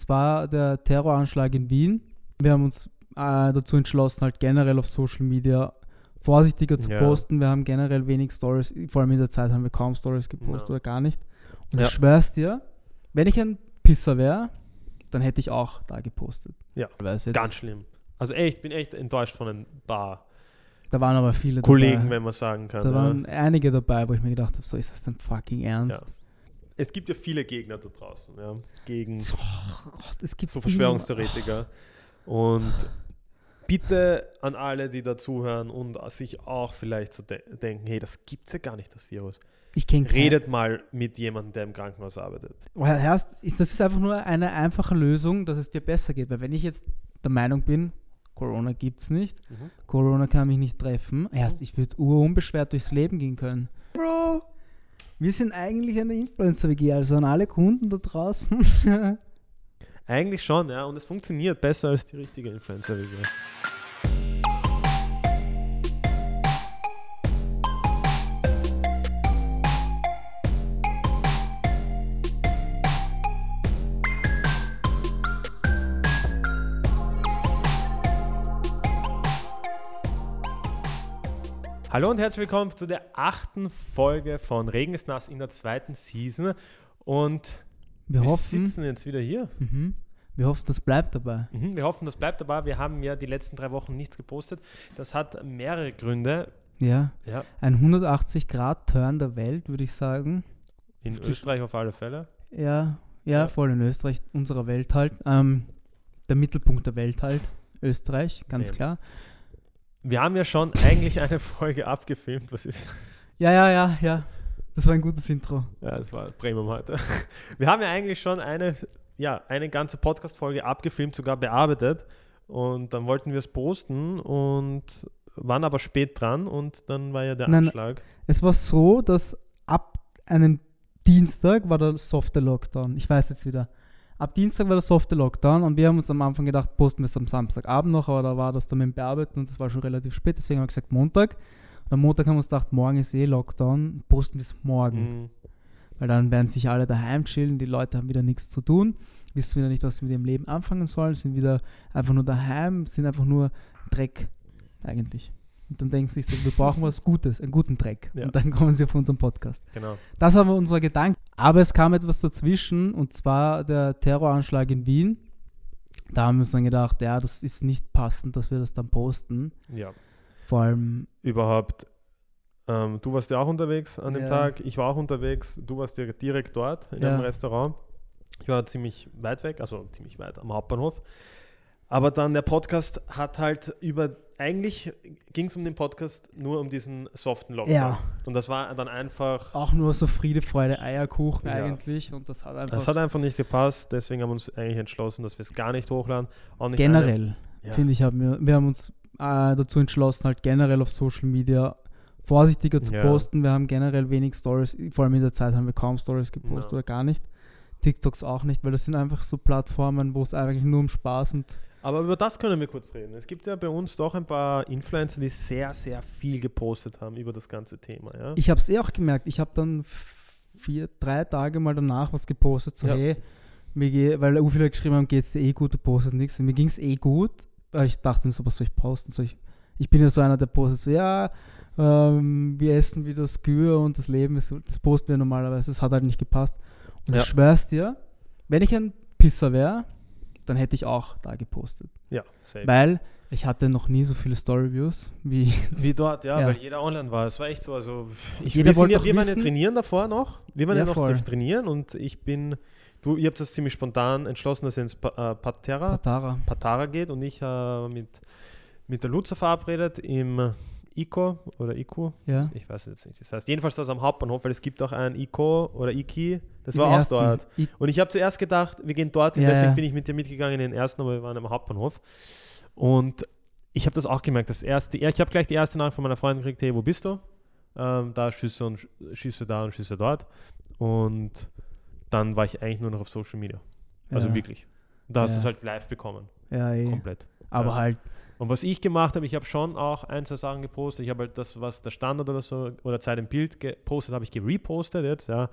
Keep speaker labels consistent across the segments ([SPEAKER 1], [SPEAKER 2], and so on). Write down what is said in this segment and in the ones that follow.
[SPEAKER 1] zwar der Terroranschlag in Wien. Wir haben uns äh, dazu entschlossen, halt generell auf Social Media vorsichtiger zu
[SPEAKER 2] Ja.
[SPEAKER 1] posten. Wir haben generell wenig Stories, vor allem in der Zeit haben wir kaum Stories gepostet
[SPEAKER 2] Ja.
[SPEAKER 1] oder gar nicht. Und
[SPEAKER 2] Ja.
[SPEAKER 1] ich schwör's dir, wenn ich ein Pisser wäre, dann hätte ich auch da gepostet.
[SPEAKER 2] Ja, Ganz schlimm. Also echt, ich bin echt enttäuscht von ein paar
[SPEAKER 1] Da waren aber viele
[SPEAKER 2] Kollegen,
[SPEAKER 1] dabei.
[SPEAKER 2] wenn man sagen kann.
[SPEAKER 1] Da waren einige dabei, wo ich mir gedacht habe, so ist das denn fucking ernst?
[SPEAKER 2] Es gibt ja viele Gegner da draußen, ja, gegen
[SPEAKER 1] So, es gibt
[SPEAKER 2] so
[SPEAKER 1] immer-
[SPEAKER 2] Verschwörungstheoretiker. Und bitte an alle, die da zuhören und sich auch vielleicht so de denken, hey, das gibt's ja gar nicht, das Virus.
[SPEAKER 1] Ich kenne
[SPEAKER 2] Redet mal mit jemandem, der im Krankenhaus arbeitet.
[SPEAKER 1] Erst, ist, das ist einfach nur eine einfache Lösung, dass es dir besser geht. Weil wenn ich jetzt der Meinung bin, Corona gibt es nicht,
[SPEAKER 2] Mhm.
[SPEAKER 1] Corona kann mich nicht treffen, erst ich würde urunbeschwert durchs Leben gehen können. Bro, wir sind eigentlich eine Influencer-WG, also an alle Kunden da draußen.
[SPEAKER 2] Eigentlich schon, ja, und es funktioniert besser als die richtige influencer Hallo und herzlich willkommen zu der achten Folge von Regen ist nass in der zweiten Season. Und
[SPEAKER 1] Wir
[SPEAKER 2] wir
[SPEAKER 1] hoffen,
[SPEAKER 2] sitzen jetzt wieder hier.
[SPEAKER 1] mhm, wir hoffen, das bleibt dabei.
[SPEAKER 2] Mhm, wir hoffen, das bleibt dabei. Wir haben ja die letzten drei Wochen nichts gepostet. Das hat mehrere Gründe.
[SPEAKER 1] Ja,
[SPEAKER 2] Ja,
[SPEAKER 1] ein 180-Grad-Turn der Welt, würde ich sagen.
[SPEAKER 2] in
[SPEAKER 1] Zwischen-
[SPEAKER 2] Österreich auf alle Fälle.
[SPEAKER 1] Ja, ja,
[SPEAKER 2] Ja.
[SPEAKER 1] voll in Österreich, unserer Welt halt. Ähm, der Mittelpunkt der Welt halt. Österreich, ganz
[SPEAKER 2] Ja.
[SPEAKER 1] klar.
[SPEAKER 2] Wir haben ja schon eigentlich eine Folge abgefilmt. Was ist?
[SPEAKER 1] Ja, ja, ja, ja. Das war ein gutes Intro.
[SPEAKER 2] Ja, das war Premium heute. Wir haben ja eigentlich schon eine, ja, eine ganze Podcast-Folge abgefilmt, sogar bearbeitet. Und dann wollten wir es posten und waren aber spät dran und dann war ja der
[SPEAKER 1] Nein,
[SPEAKER 2] Anschlag.
[SPEAKER 1] Es war so, dass ab einem Dienstag war der softe Lockdown. Ich weiß jetzt wieder. Ab Dienstag war der softe Lockdown und wir haben uns am Anfang gedacht, posten wir es am Samstagabend noch, aber da war das dann mit dem Bearbeiten und das war schon relativ spät, deswegen haben wir gesagt Montag. Und am Montag haben wir uns gedacht, morgen ist eh Lockdown, posten wir es morgen.
[SPEAKER 2] Mhm.
[SPEAKER 1] Weil dann werden sich alle daheim chillen, die Leute haben wieder nichts zu tun, wissen wieder nicht, was sie mit ihrem Leben anfangen sollen, sind wieder einfach nur daheim, sind einfach nur Dreck eigentlich. Und dann denken sie sich so, wir brauchen was Gutes, einen guten Dreck.
[SPEAKER 2] Ja.
[SPEAKER 1] Und dann kommen sie auf unseren Podcast.
[SPEAKER 2] Genau.
[SPEAKER 1] Das war unser Gedanke. Aber es kam etwas dazwischen und zwar der Terroranschlag in Wien. Da haben wir uns dann gedacht, ja, das ist nicht passend, dass wir das dann posten.
[SPEAKER 2] Ja.
[SPEAKER 1] Vor allem,
[SPEAKER 2] überhaupt. Ähm, du warst ja auch unterwegs an dem
[SPEAKER 1] Ja.
[SPEAKER 2] Tag, ich war auch unterwegs, du warst ja direkt dort in
[SPEAKER 1] Ja.
[SPEAKER 2] einem Restaurant. Ich war ziemlich weit weg, also ziemlich weit am Hauptbahnhof. Aber dann der Podcast hat halt über, eigentlich ging es um den Podcast nur um diesen soften Lockdown.
[SPEAKER 1] Ja.
[SPEAKER 2] Und das war dann einfach,
[SPEAKER 1] auch nur so Friede, Freude, Eierkuchen
[SPEAKER 2] Ja.
[SPEAKER 1] eigentlich. Und das hat einfach
[SPEAKER 2] das hat einfach nicht gepasst, deswegen haben wir uns eigentlich entschlossen, dass wir es gar nicht hochladen. Nicht
[SPEAKER 1] generell,
[SPEAKER 2] Ja.
[SPEAKER 1] finde ich, haben wir, wir haben uns äh, dazu entschlossen, halt generell auf Social Media vorsichtiger zu posten. Wir haben generell wenig Stories, vor allem in der Zeit haben wir kaum Stories gepostet oder gar nicht. TikToks auch nicht, weil das sind einfach so Plattformen, wo es eigentlich nur um Spaß und
[SPEAKER 2] Aber über das können wir kurz reden. Es gibt ja bei uns doch ein paar Influencer, die sehr, sehr viel gepostet haben über das ganze Thema. Ja?
[SPEAKER 1] Ich habe es eh auch gemerkt. Ich habe dann vier, drei Tage mal danach was gepostet, so
[SPEAKER 2] Ja.
[SPEAKER 1] hey, mir geh, weil viele geschrieben haben, geht's dir eh gut, du postest nichts. Und mir ging es eh gut. Aber ich dachte so, was soll ich posten? Soll ich, ich bin ja so einer, der postet so, ja, ähm, wir essen wieder Skür und das Leben ist, das posten wir normalerweise. Das hat halt nicht gepasst. Und
[SPEAKER 2] Ja.
[SPEAKER 1] ich schwör's dir, wenn ich ein Pisser wäre, dann hätte ich auch da gepostet.
[SPEAKER 2] Ja, safe.
[SPEAKER 1] Weil ich hatte noch nie so viele Storyviews wie
[SPEAKER 2] Wie dort, ja,
[SPEAKER 1] Ja.
[SPEAKER 2] weil jeder online war. Es war echt so. Also ich,
[SPEAKER 1] Jeder
[SPEAKER 2] wir, sind
[SPEAKER 1] wollte
[SPEAKER 2] ja, wir waren ja trainieren davor noch. Wir waren ja,
[SPEAKER 1] Ja,
[SPEAKER 2] noch
[SPEAKER 1] voll.
[SPEAKER 2] trainieren und ich bin, du, ihr habt das ziemlich spontan entschlossen, dass ihr ins pa äh, Patera,
[SPEAKER 1] Patara.
[SPEAKER 2] Patara geht und ich äh, mit, mit der Luza verabredet im ICO oder ICO.
[SPEAKER 1] Ja.
[SPEAKER 2] Ich weiß jetzt nicht, wie das heißt. Jedenfalls das am Hauptbahnhof, weil es gibt auch ein ICO oder IKI. Das
[SPEAKER 1] Im
[SPEAKER 2] war auch dort. Und ich habe zuerst gedacht, wir gehen dorthin,
[SPEAKER 1] Ja,
[SPEAKER 2] deswegen bin ich mit dir mitgegangen in den ersten, aber wir waren am Hauptbahnhof. Und ich habe das auch gemerkt. Das erste, ich habe gleich die erste Nachricht von meiner Freundin gekriegt, hey, wo bist du? Ähm, da Schüsse und Sch- Schüsse da und Schüsse dort. Und dann war ich eigentlich nur noch auf Social Media. Also
[SPEAKER 1] ja.
[SPEAKER 2] wirklich. Da hast du
[SPEAKER 1] Ja.
[SPEAKER 2] es halt live bekommen.
[SPEAKER 1] Ja, eh.
[SPEAKER 2] Komplett.
[SPEAKER 1] Aber
[SPEAKER 2] Ja.
[SPEAKER 1] halt,
[SPEAKER 2] Und was ich gemacht habe, ich habe schon auch ein, zwei Sachen gepostet. Ich habe halt das, was der Standard oder so oder Zeit im Bild gepostet, habe ich gerepostet jetzt, ja.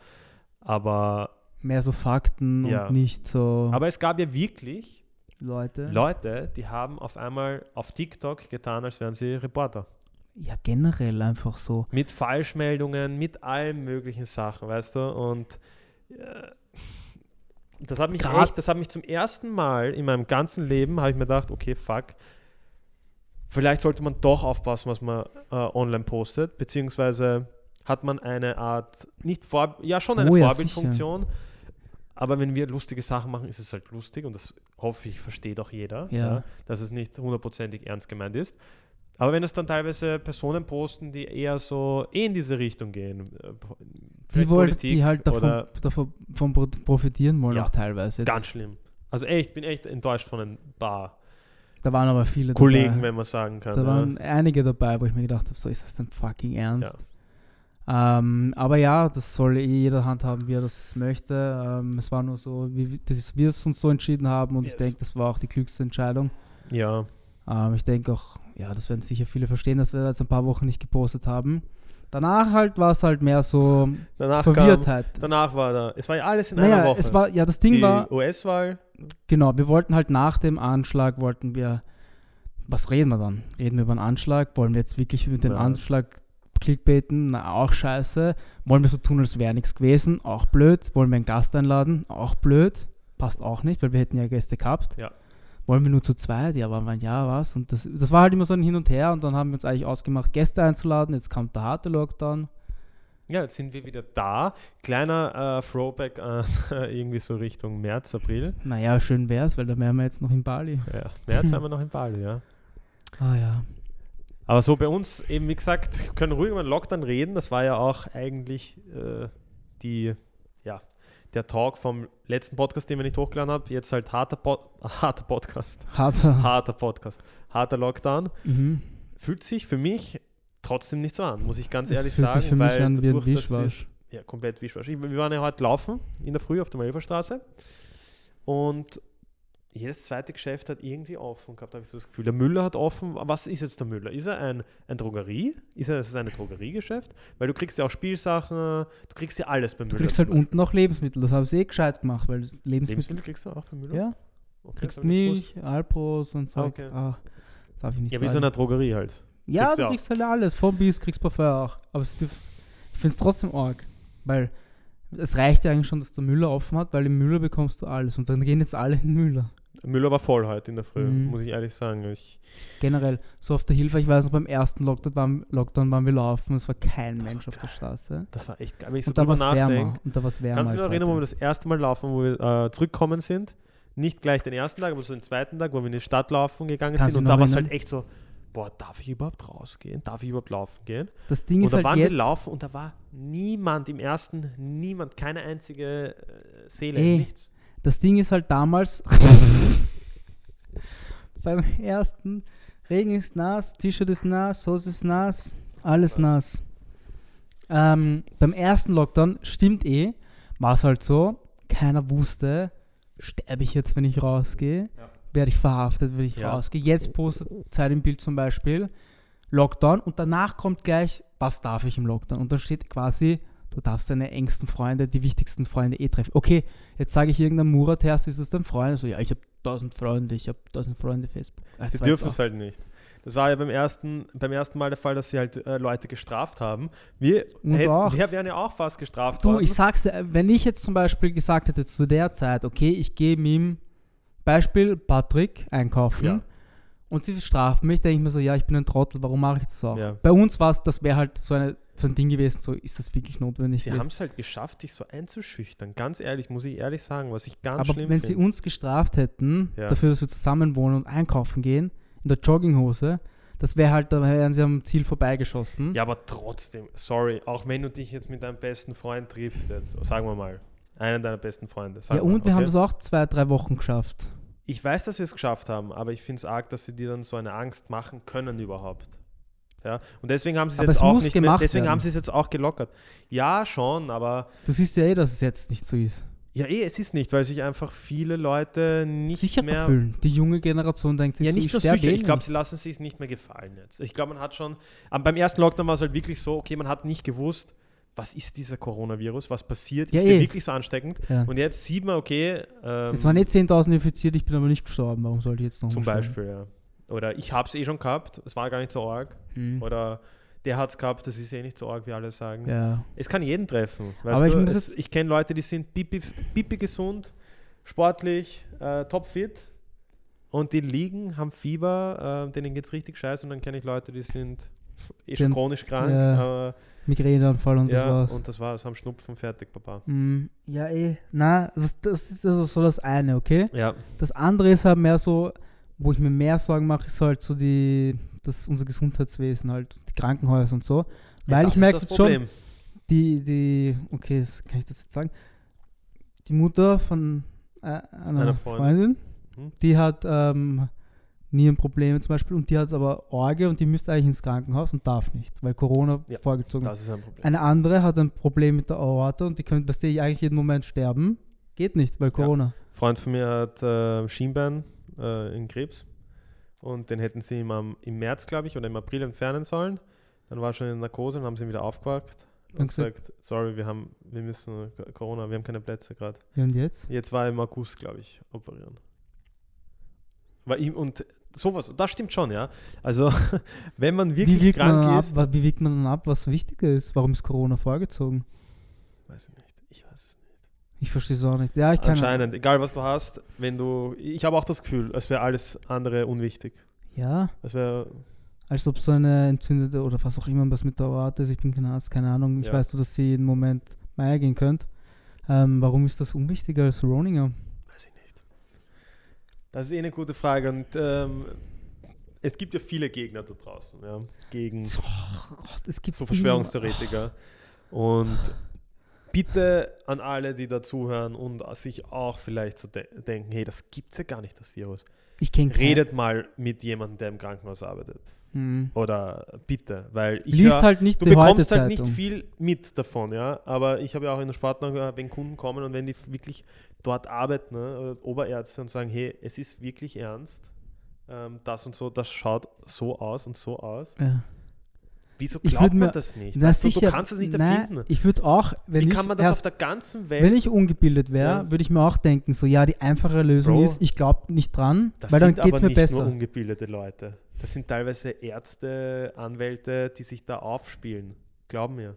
[SPEAKER 2] Aber
[SPEAKER 1] mehr so Fakten
[SPEAKER 2] Ja.
[SPEAKER 1] und nicht so
[SPEAKER 2] Aber es gab ja wirklich
[SPEAKER 1] Leute.
[SPEAKER 2] Leute, die haben auf einmal auf TikTok getan, als wären sie Reporter.
[SPEAKER 1] ja, generell einfach so.
[SPEAKER 2] Mit Falschmeldungen, mit allen möglichen Sachen, weißt du? Und äh, das hat mich
[SPEAKER 1] Grad-
[SPEAKER 2] echt, das hat mich zum ersten Mal in meinem ganzen Leben, habe ich mir gedacht, okay, fuck, vielleicht sollte man doch aufpassen, was man äh, online postet, beziehungsweise hat man eine Art, nicht vor, ja schon eine
[SPEAKER 1] Oh ja,
[SPEAKER 2] Vorbildfunktion, aber wenn wir lustige Sachen machen, ist es halt lustig und das hoffe ich, versteht auch jeder,
[SPEAKER 1] Ja.
[SPEAKER 2] dass es nicht hundertprozentig ernst gemeint ist. Aber wenn es dann teilweise Personen posten, die eher so eh in diese Richtung gehen, äh,
[SPEAKER 1] Die, wollen, die halt davon, davon, davon pro- profitieren wollen
[SPEAKER 2] Ja,
[SPEAKER 1] auch teilweise. Jetzt,
[SPEAKER 2] ganz schlimm. Also echt, bin echt enttäuscht von ein paar
[SPEAKER 1] da waren aber viele
[SPEAKER 2] Kollegen,
[SPEAKER 1] dabei.
[SPEAKER 2] wenn man sagen kann.
[SPEAKER 1] Da
[SPEAKER 2] ja.
[SPEAKER 1] waren einige dabei, wo ich mir gedacht habe, so ist das denn fucking ernst? Ähm, aber ja, das soll eh jeder handhaben, wie er das möchte. Ähm, es war nur so, wie das, wir es uns so entschieden haben und ich
[SPEAKER 2] Yes.
[SPEAKER 1] denke, das war auch die klügste Entscheidung.
[SPEAKER 2] ja,
[SPEAKER 1] Ähm, ich denke auch, ja, das werden sicher viele verstehen, dass wir jetzt ein paar Wochen nicht gepostet haben. Danach halt war es halt mehr so
[SPEAKER 2] danach kam,
[SPEAKER 1] Verwirrtheit.
[SPEAKER 2] danach war da, es war ja alles in einer
[SPEAKER 1] Naja,
[SPEAKER 2] Woche.
[SPEAKER 1] es war, ja, das Ding
[SPEAKER 2] die
[SPEAKER 1] war,
[SPEAKER 2] US-Wahl,
[SPEAKER 1] genau, wir wollten halt nach dem Anschlag, wollten wir, was reden wir dann? Reden wir über einen Anschlag? Wollen wir jetzt wirklich über den
[SPEAKER 2] Ja.
[SPEAKER 1] Anschlag clickbaiten? Na, auch scheiße. Wollen wir so tun, als wäre nichts gewesen? Auch blöd. Wollen wir einen Gast einladen? Auch blöd. Passt auch nicht, weil wir hätten ja Gäste gehabt.
[SPEAKER 2] Ja.
[SPEAKER 1] Wollen wir nur zu zweit? Ja, aber mein ja, was? Und das, das war halt immer so ein Hin und Her und dann haben wir uns eigentlich ausgemacht, Gäste einzuladen. Jetzt kommt der harte Lockdown.
[SPEAKER 2] ja, jetzt sind wir wieder da. Kleiner äh, Throwback äh, irgendwie so Richtung März, April.
[SPEAKER 1] Naja, schön wär's, weil dann wären wir jetzt noch in Bali.
[SPEAKER 2] Ja, März haben wir noch in Bali, ja.
[SPEAKER 1] Ah ja.
[SPEAKER 2] Aber so bei uns eben, wie gesagt, können ruhig über den Lockdown reden. Das war ja auch eigentlich äh, die, ja, der Talk vom letzten Podcast, den wir nicht hochgeladen haben. Jetzt halt harter, po harter Podcast.
[SPEAKER 1] Harter.
[SPEAKER 2] Harter Podcast. Harter Lockdown.
[SPEAKER 1] Mhm.
[SPEAKER 2] Fühlt sich für mich trotzdem nicht so an, muss ich ganz
[SPEAKER 1] Es
[SPEAKER 2] ehrlich
[SPEAKER 1] fühlt
[SPEAKER 2] sagen.
[SPEAKER 1] sich für mich an wie ein Wischwasch.
[SPEAKER 2] Ja, komplett Wischwasch. Wir waren ja heute laufen in der Früh auf der Malverstraße und jedes zweite Geschäft hat irgendwie offen gehabt, habe ich so das Gefühl. Der Müller hat offen. Was ist jetzt der Müller? Ist er ein, ein Drogerie? Ist er das ist ein Drogeriegeschäft? Weil du kriegst ja auch Spielsachen, du kriegst ja alles beim
[SPEAKER 1] Du
[SPEAKER 2] Müller.
[SPEAKER 1] kriegst
[SPEAKER 2] zum
[SPEAKER 1] halt unten auch Lebensmittel. Das habe ich eh gescheit gemacht, weil Lebensmittel.
[SPEAKER 2] Lebensmittel kriegst du auch beim Müller?
[SPEAKER 1] Ja,
[SPEAKER 2] okay,
[SPEAKER 1] kriegst
[SPEAKER 2] gewusst.
[SPEAKER 1] Milch, Alpros und so.
[SPEAKER 2] Okay.
[SPEAKER 1] Ah, darf ich nicht
[SPEAKER 2] Ja, wie so
[SPEAKER 1] sagen.
[SPEAKER 2] eine Drogerie halt.
[SPEAKER 1] ja,
[SPEAKER 2] kriegst
[SPEAKER 1] du
[SPEAKER 2] du auch.
[SPEAKER 1] kriegst halt alles. Vom Biss kriegst Parfum auch. Aber es ich finde es trotzdem arg. Weil es reicht ja eigentlich schon, dass der Müller offen hat, weil im Müller bekommst du alles. Und dann gehen jetzt alle in den Müller.
[SPEAKER 2] Müller war voll heute in der Früh,
[SPEAKER 1] Mhm.
[SPEAKER 2] muss ich ehrlich sagen. Ich,
[SPEAKER 1] Generell, so auf der Hilfe, ich weiß noch, beim ersten Lockdown waren, Lockdown waren wir laufen, es war kein
[SPEAKER 2] Das
[SPEAKER 1] Mensch
[SPEAKER 2] war
[SPEAKER 1] auf der Straße.
[SPEAKER 2] das war echt geil. Wenn ich so
[SPEAKER 1] Und da
[SPEAKER 2] nachdenke.
[SPEAKER 1] Und da war es wärmer.
[SPEAKER 2] Kannst du
[SPEAKER 1] als
[SPEAKER 2] erinnern, wo wir das erste Mal laufen, wo wir äh, zurückgekommen sind? Nicht gleich den ersten Tag, aber so den zweiten Tag, wo wir in die Stadt laufen gegangen
[SPEAKER 1] Kannst
[SPEAKER 2] sind. Und da war es halt echt so, boah, darf ich überhaupt rausgehen? Darf ich überhaupt laufen gehen?
[SPEAKER 1] Das Ding
[SPEAKER 2] Und
[SPEAKER 1] ist
[SPEAKER 2] da
[SPEAKER 1] halt
[SPEAKER 2] waren
[SPEAKER 1] jetzt,
[SPEAKER 2] wir laufen und da war niemand im ersten, niemand, keine einzige äh, Seele,
[SPEAKER 1] Ey.
[SPEAKER 2] nichts.
[SPEAKER 1] Das Ding ist halt damals beim ersten Regen ist nass, T-Shirt ist nass, Hose ist nass, alles
[SPEAKER 2] Was?
[SPEAKER 1] nass. Ähm, beim ersten Lockdown, stimmt eh, war es halt so, keiner wusste, sterbe ich jetzt, wenn ich rausgehe,
[SPEAKER 2] Ja.
[SPEAKER 1] werde ich verhaftet, wenn ich
[SPEAKER 2] Ja.
[SPEAKER 1] rausgehe. Jetzt postet Zeit im Bild zum Beispiel Lockdown und danach kommt gleich, was darf ich im Lockdown? Und da steht quasi, du darfst deine engsten Freunde, die wichtigsten Freunde eh treffen. Okay, jetzt sage ich irgendeinem Murat, Herst, ist das dein Freund? So, ja, ich habe tausend Freunde, ich habe tausend Freunde Facebook. Das
[SPEAKER 2] Sie dürfen es halt nicht. Das war ja beim ersten, beim ersten Mal der Fall, dass sie halt äh, Leute gestraft haben. Wir,
[SPEAKER 1] auch.
[SPEAKER 2] wir wären ja auch fast gestraft
[SPEAKER 1] Du,
[SPEAKER 2] worden.
[SPEAKER 1] ich sag's dir, wenn ich jetzt zum Beispiel gesagt hätte zu der Zeit, okay, ich gehe mit ihm, Beispiel Patrick, einkaufen
[SPEAKER 2] Ja.
[SPEAKER 1] Und sie strafen mich, denke ich mir so, ja, ich bin ein Trottel, warum mache ich das auch?
[SPEAKER 2] Ja.
[SPEAKER 1] Bei uns war es, das wäre halt so, eine, so ein Ding gewesen, so ist das wirklich notwendig
[SPEAKER 2] Sie haben es halt geschafft, dich so einzuschüchtern. Ganz ehrlich, muss ich ehrlich sagen, was ich ganz
[SPEAKER 1] Aber
[SPEAKER 2] schlimm
[SPEAKER 1] wenn sie uns gestraft hätten,
[SPEAKER 2] Ja.
[SPEAKER 1] dafür, dass wir zusammen wohnen und einkaufen gehen, in der Jogginghose, das wäre halt, da wären sie am Ziel vorbeigeschossen.
[SPEAKER 2] Ja, aber trotzdem, sorry, auch wenn du dich jetzt mit deinem besten Freund triffst, jetzt, sagen wir mal, einen deiner besten Freunde.
[SPEAKER 1] Ja, und wir
[SPEAKER 2] okay?
[SPEAKER 1] haben das auch zwei, drei Wochen geschafft.
[SPEAKER 2] Ich weiß, dass wir es geschafft haben, aber ich finde es arg, dass sie dir dann so eine Angst machen können überhaupt. Ja, und deswegen haben sie es
[SPEAKER 1] Aber
[SPEAKER 2] jetzt
[SPEAKER 1] es
[SPEAKER 2] auch nicht mehr, deswegen
[SPEAKER 1] werden.
[SPEAKER 2] haben sie es jetzt auch gelockert. Ja, schon, aber
[SPEAKER 1] Du siehst ja eh, dass es jetzt nicht so ist.
[SPEAKER 2] ja, eh, es ist nicht, weil sich einfach viele Leute nicht
[SPEAKER 1] Sicher
[SPEAKER 2] mehr
[SPEAKER 1] fühlen. Die junge Generation denkt sich
[SPEAKER 2] Ja,
[SPEAKER 1] so,
[SPEAKER 2] nicht
[SPEAKER 1] ich
[SPEAKER 2] nur sicher.
[SPEAKER 1] eh
[SPEAKER 2] Ich glaube, sie lassen sich nicht mehr gefallen jetzt. Ich glaube, man hat schon. Beim ersten Lockdown war es halt wirklich so, okay, man hat nicht gewusst, was ist dieser Coronavirus, was passiert,
[SPEAKER 1] Ja,
[SPEAKER 2] ist der wirklich so ansteckend?
[SPEAKER 1] Ja.
[SPEAKER 2] Und jetzt sieht man, okay, ähm,
[SPEAKER 1] es waren nicht 10.000 infiziert, ich bin aber nicht gestorben. Warum sollte ich jetzt noch
[SPEAKER 2] zum? Beispiel, ja. Oder ich habe es eh schon gehabt, es war gar nicht so arg.
[SPEAKER 1] Hm.
[SPEAKER 2] Oder der hat es gehabt, das ist eh nicht so arg, wie alle sagen.
[SPEAKER 1] Ja.
[SPEAKER 2] Es kann jeden treffen.
[SPEAKER 1] Aber ich
[SPEAKER 2] du? es,
[SPEAKER 1] jetzt-
[SPEAKER 2] ich kenne Leute, die sind pipi, pipi gesund, sportlich, äh, topfit und die liegen, haben Fieber, äh, denen geht es richtig scheiße und dann kenne ich Leute, die sind eh schon
[SPEAKER 1] Den-
[SPEAKER 2] chronisch krank.
[SPEAKER 1] ja,
[SPEAKER 2] aber,
[SPEAKER 1] Migräneanfall und das
[SPEAKER 2] ja,
[SPEAKER 1] war's.
[SPEAKER 2] und das war's, haben Schnupfen, fertig, Papa.
[SPEAKER 1] Hm, ja, eh. Na, das, das ist also so das eine, okay?
[SPEAKER 2] Ja,
[SPEAKER 1] Das andere ist halt mehr so, wo ich mir mehr Sorgen mache, ist halt so die, das unser Gesundheitswesen, halt die Krankenhäuser und so. Weil
[SPEAKER 2] das
[SPEAKER 1] ich merke
[SPEAKER 2] das
[SPEAKER 1] jetzt schon,
[SPEAKER 2] Problem.
[SPEAKER 1] die, die, okay, das, kann ich das jetzt sagen? Die Mutter von äh, einer,
[SPEAKER 2] Einer
[SPEAKER 1] Freundin,
[SPEAKER 2] Freundin. Hm.
[SPEAKER 1] die hat ähm, Nierenprobleme zum Beispiel und die hat aber Orge und die müsste eigentlich ins Krankenhaus und darf nicht, weil Corona
[SPEAKER 2] Ja,
[SPEAKER 1] vorgezogen
[SPEAKER 2] Das ist ein Problem.
[SPEAKER 1] Eine andere hat ein Problem mit der Aorta und die könnte bei dir eigentlich jeden Moment sterben. Geht nicht, weil Corona.
[SPEAKER 2] Ein Freund von mir hat äh, Schienbein äh, in Krebs und den hätten sie ihm am, im März, glaube ich, oder im April entfernen sollen. Dann war er schon in Narkose und haben sie ihn wieder aufgewacht und
[SPEAKER 1] Und gesagt-
[SPEAKER 2] gesagt, sorry, wir haben, wir müssen Corona, wir haben keine Plätze gerade.
[SPEAKER 1] Ja, und jetzt?
[SPEAKER 2] Jetzt war er im August, glaube ich, operieren. War ihm und sowas, das stimmt schon, ja. Also wenn man wirklich
[SPEAKER 1] wie, man
[SPEAKER 2] krank
[SPEAKER 1] dann
[SPEAKER 2] ist,
[SPEAKER 1] ab, wie wiegt man dann ab, was wichtiger ist? Warum ist Corona vorgezogen?
[SPEAKER 2] weiß ich nicht, ich weiß es nicht.
[SPEAKER 1] Ich verstehe es auch nicht. Ja, ich kann.
[SPEAKER 2] Anscheinend, egal was du hast, wenn du, ich habe auch das Gefühl, als wäre alles andere unwichtig.
[SPEAKER 1] Ja,
[SPEAKER 2] Als wäre
[SPEAKER 1] als ob so eine entzündete oder was auch immer was mit der Aorta ist. Ich bin kein Arzt, keine Ahnung. Ich
[SPEAKER 2] Ja.
[SPEAKER 1] weiß nur, dass sie jeden Moment Meier gehen könnt. Ähm, warum ist das unwichtiger als Roninger?
[SPEAKER 2] Das ist eh eine gute Frage und ähm, es gibt ja viele Gegner da draußen, ja, gegen
[SPEAKER 1] So, gibt
[SPEAKER 2] so Verschwörungstheoretiker. Und bitte an alle, die da zuhören und sich auch vielleicht so de denken, hey, das gibt's ja gar nicht, das Virus.
[SPEAKER 1] Ich kenne
[SPEAKER 2] Redet mal mit jemandem, der im Krankenhaus arbeitet.
[SPEAKER 1] Hm.
[SPEAKER 2] Oder bitte, weil ich
[SPEAKER 1] Liest
[SPEAKER 2] hör,
[SPEAKER 1] halt nicht
[SPEAKER 2] du bekommst halt nicht viel mit davon, ja. Aber ich habe ja auch in der Sportler, gehört, wenn Kunden kommen und wenn die wirklich dort arbeiten, ne, Oberärzte und sagen, hey, es ist wirklich ernst, ähm, das und so, das schaut so aus und so aus.
[SPEAKER 1] Ja.
[SPEAKER 2] Wieso
[SPEAKER 1] Ich
[SPEAKER 2] glaubt man
[SPEAKER 1] mir-
[SPEAKER 2] das nicht?
[SPEAKER 1] Na
[SPEAKER 2] Weißt du,
[SPEAKER 1] sicher,
[SPEAKER 2] du kannst es nicht
[SPEAKER 1] nein,
[SPEAKER 2] erfinden.
[SPEAKER 1] Ich würde auch, wenn
[SPEAKER 2] Wie
[SPEAKER 1] ich
[SPEAKER 2] kann man das auf
[SPEAKER 1] erst,
[SPEAKER 2] der ganzen Welt?
[SPEAKER 1] wenn ich ungebildet wäre,
[SPEAKER 2] Ja.
[SPEAKER 1] würde ich mir auch denken, so ja, die einfache Lösung
[SPEAKER 2] Bro,
[SPEAKER 1] ist, ich glaube nicht dran,
[SPEAKER 2] das
[SPEAKER 1] weil dann
[SPEAKER 2] sind
[SPEAKER 1] geht es mir
[SPEAKER 2] nicht nur
[SPEAKER 1] besser.
[SPEAKER 2] ungebildete Leute. Das sind teilweise Ärzte, Anwälte, die sich da aufspielen. Glaub mir.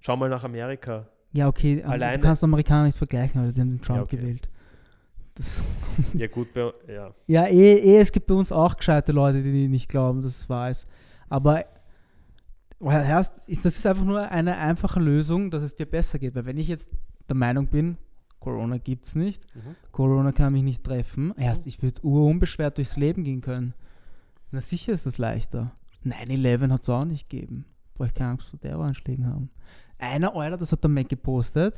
[SPEAKER 2] Schau mal nach Amerika.
[SPEAKER 1] Ja, okay,
[SPEAKER 2] Alleine-
[SPEAKER 1] du kannst Amerikaner nicht vergleichen, weil die haben den Trump
[SPEAKER 2] Ja, okay.
[SPEAKER 1] gewählt. Das,
[SPEAKER 2] Ja gut, bei, ja.
[SPEAKER 1] ja, eh, eh, es gibt bei uns auch gescheite Leute, die nicht glauben, dass es wahr ist. Aber das ist einfach nur eine einfache Lösung, dass es dir besser geht. Weil wenn ich jetzt der Meinung bin, Corona gibt es nicht,
[SPEAKER 2] Mhm.
[SPEAKER 1] Corona kann mich nicht treffen, erst ich würde urunbeschwert durchs Leben gehen können. Na sicher ist das leichter. 9-11 hat es auch nicht gegeben. Brauche ich keine Angst vor Terroranschlägen haben. Einer, Alter, das hat der Mac gepostet.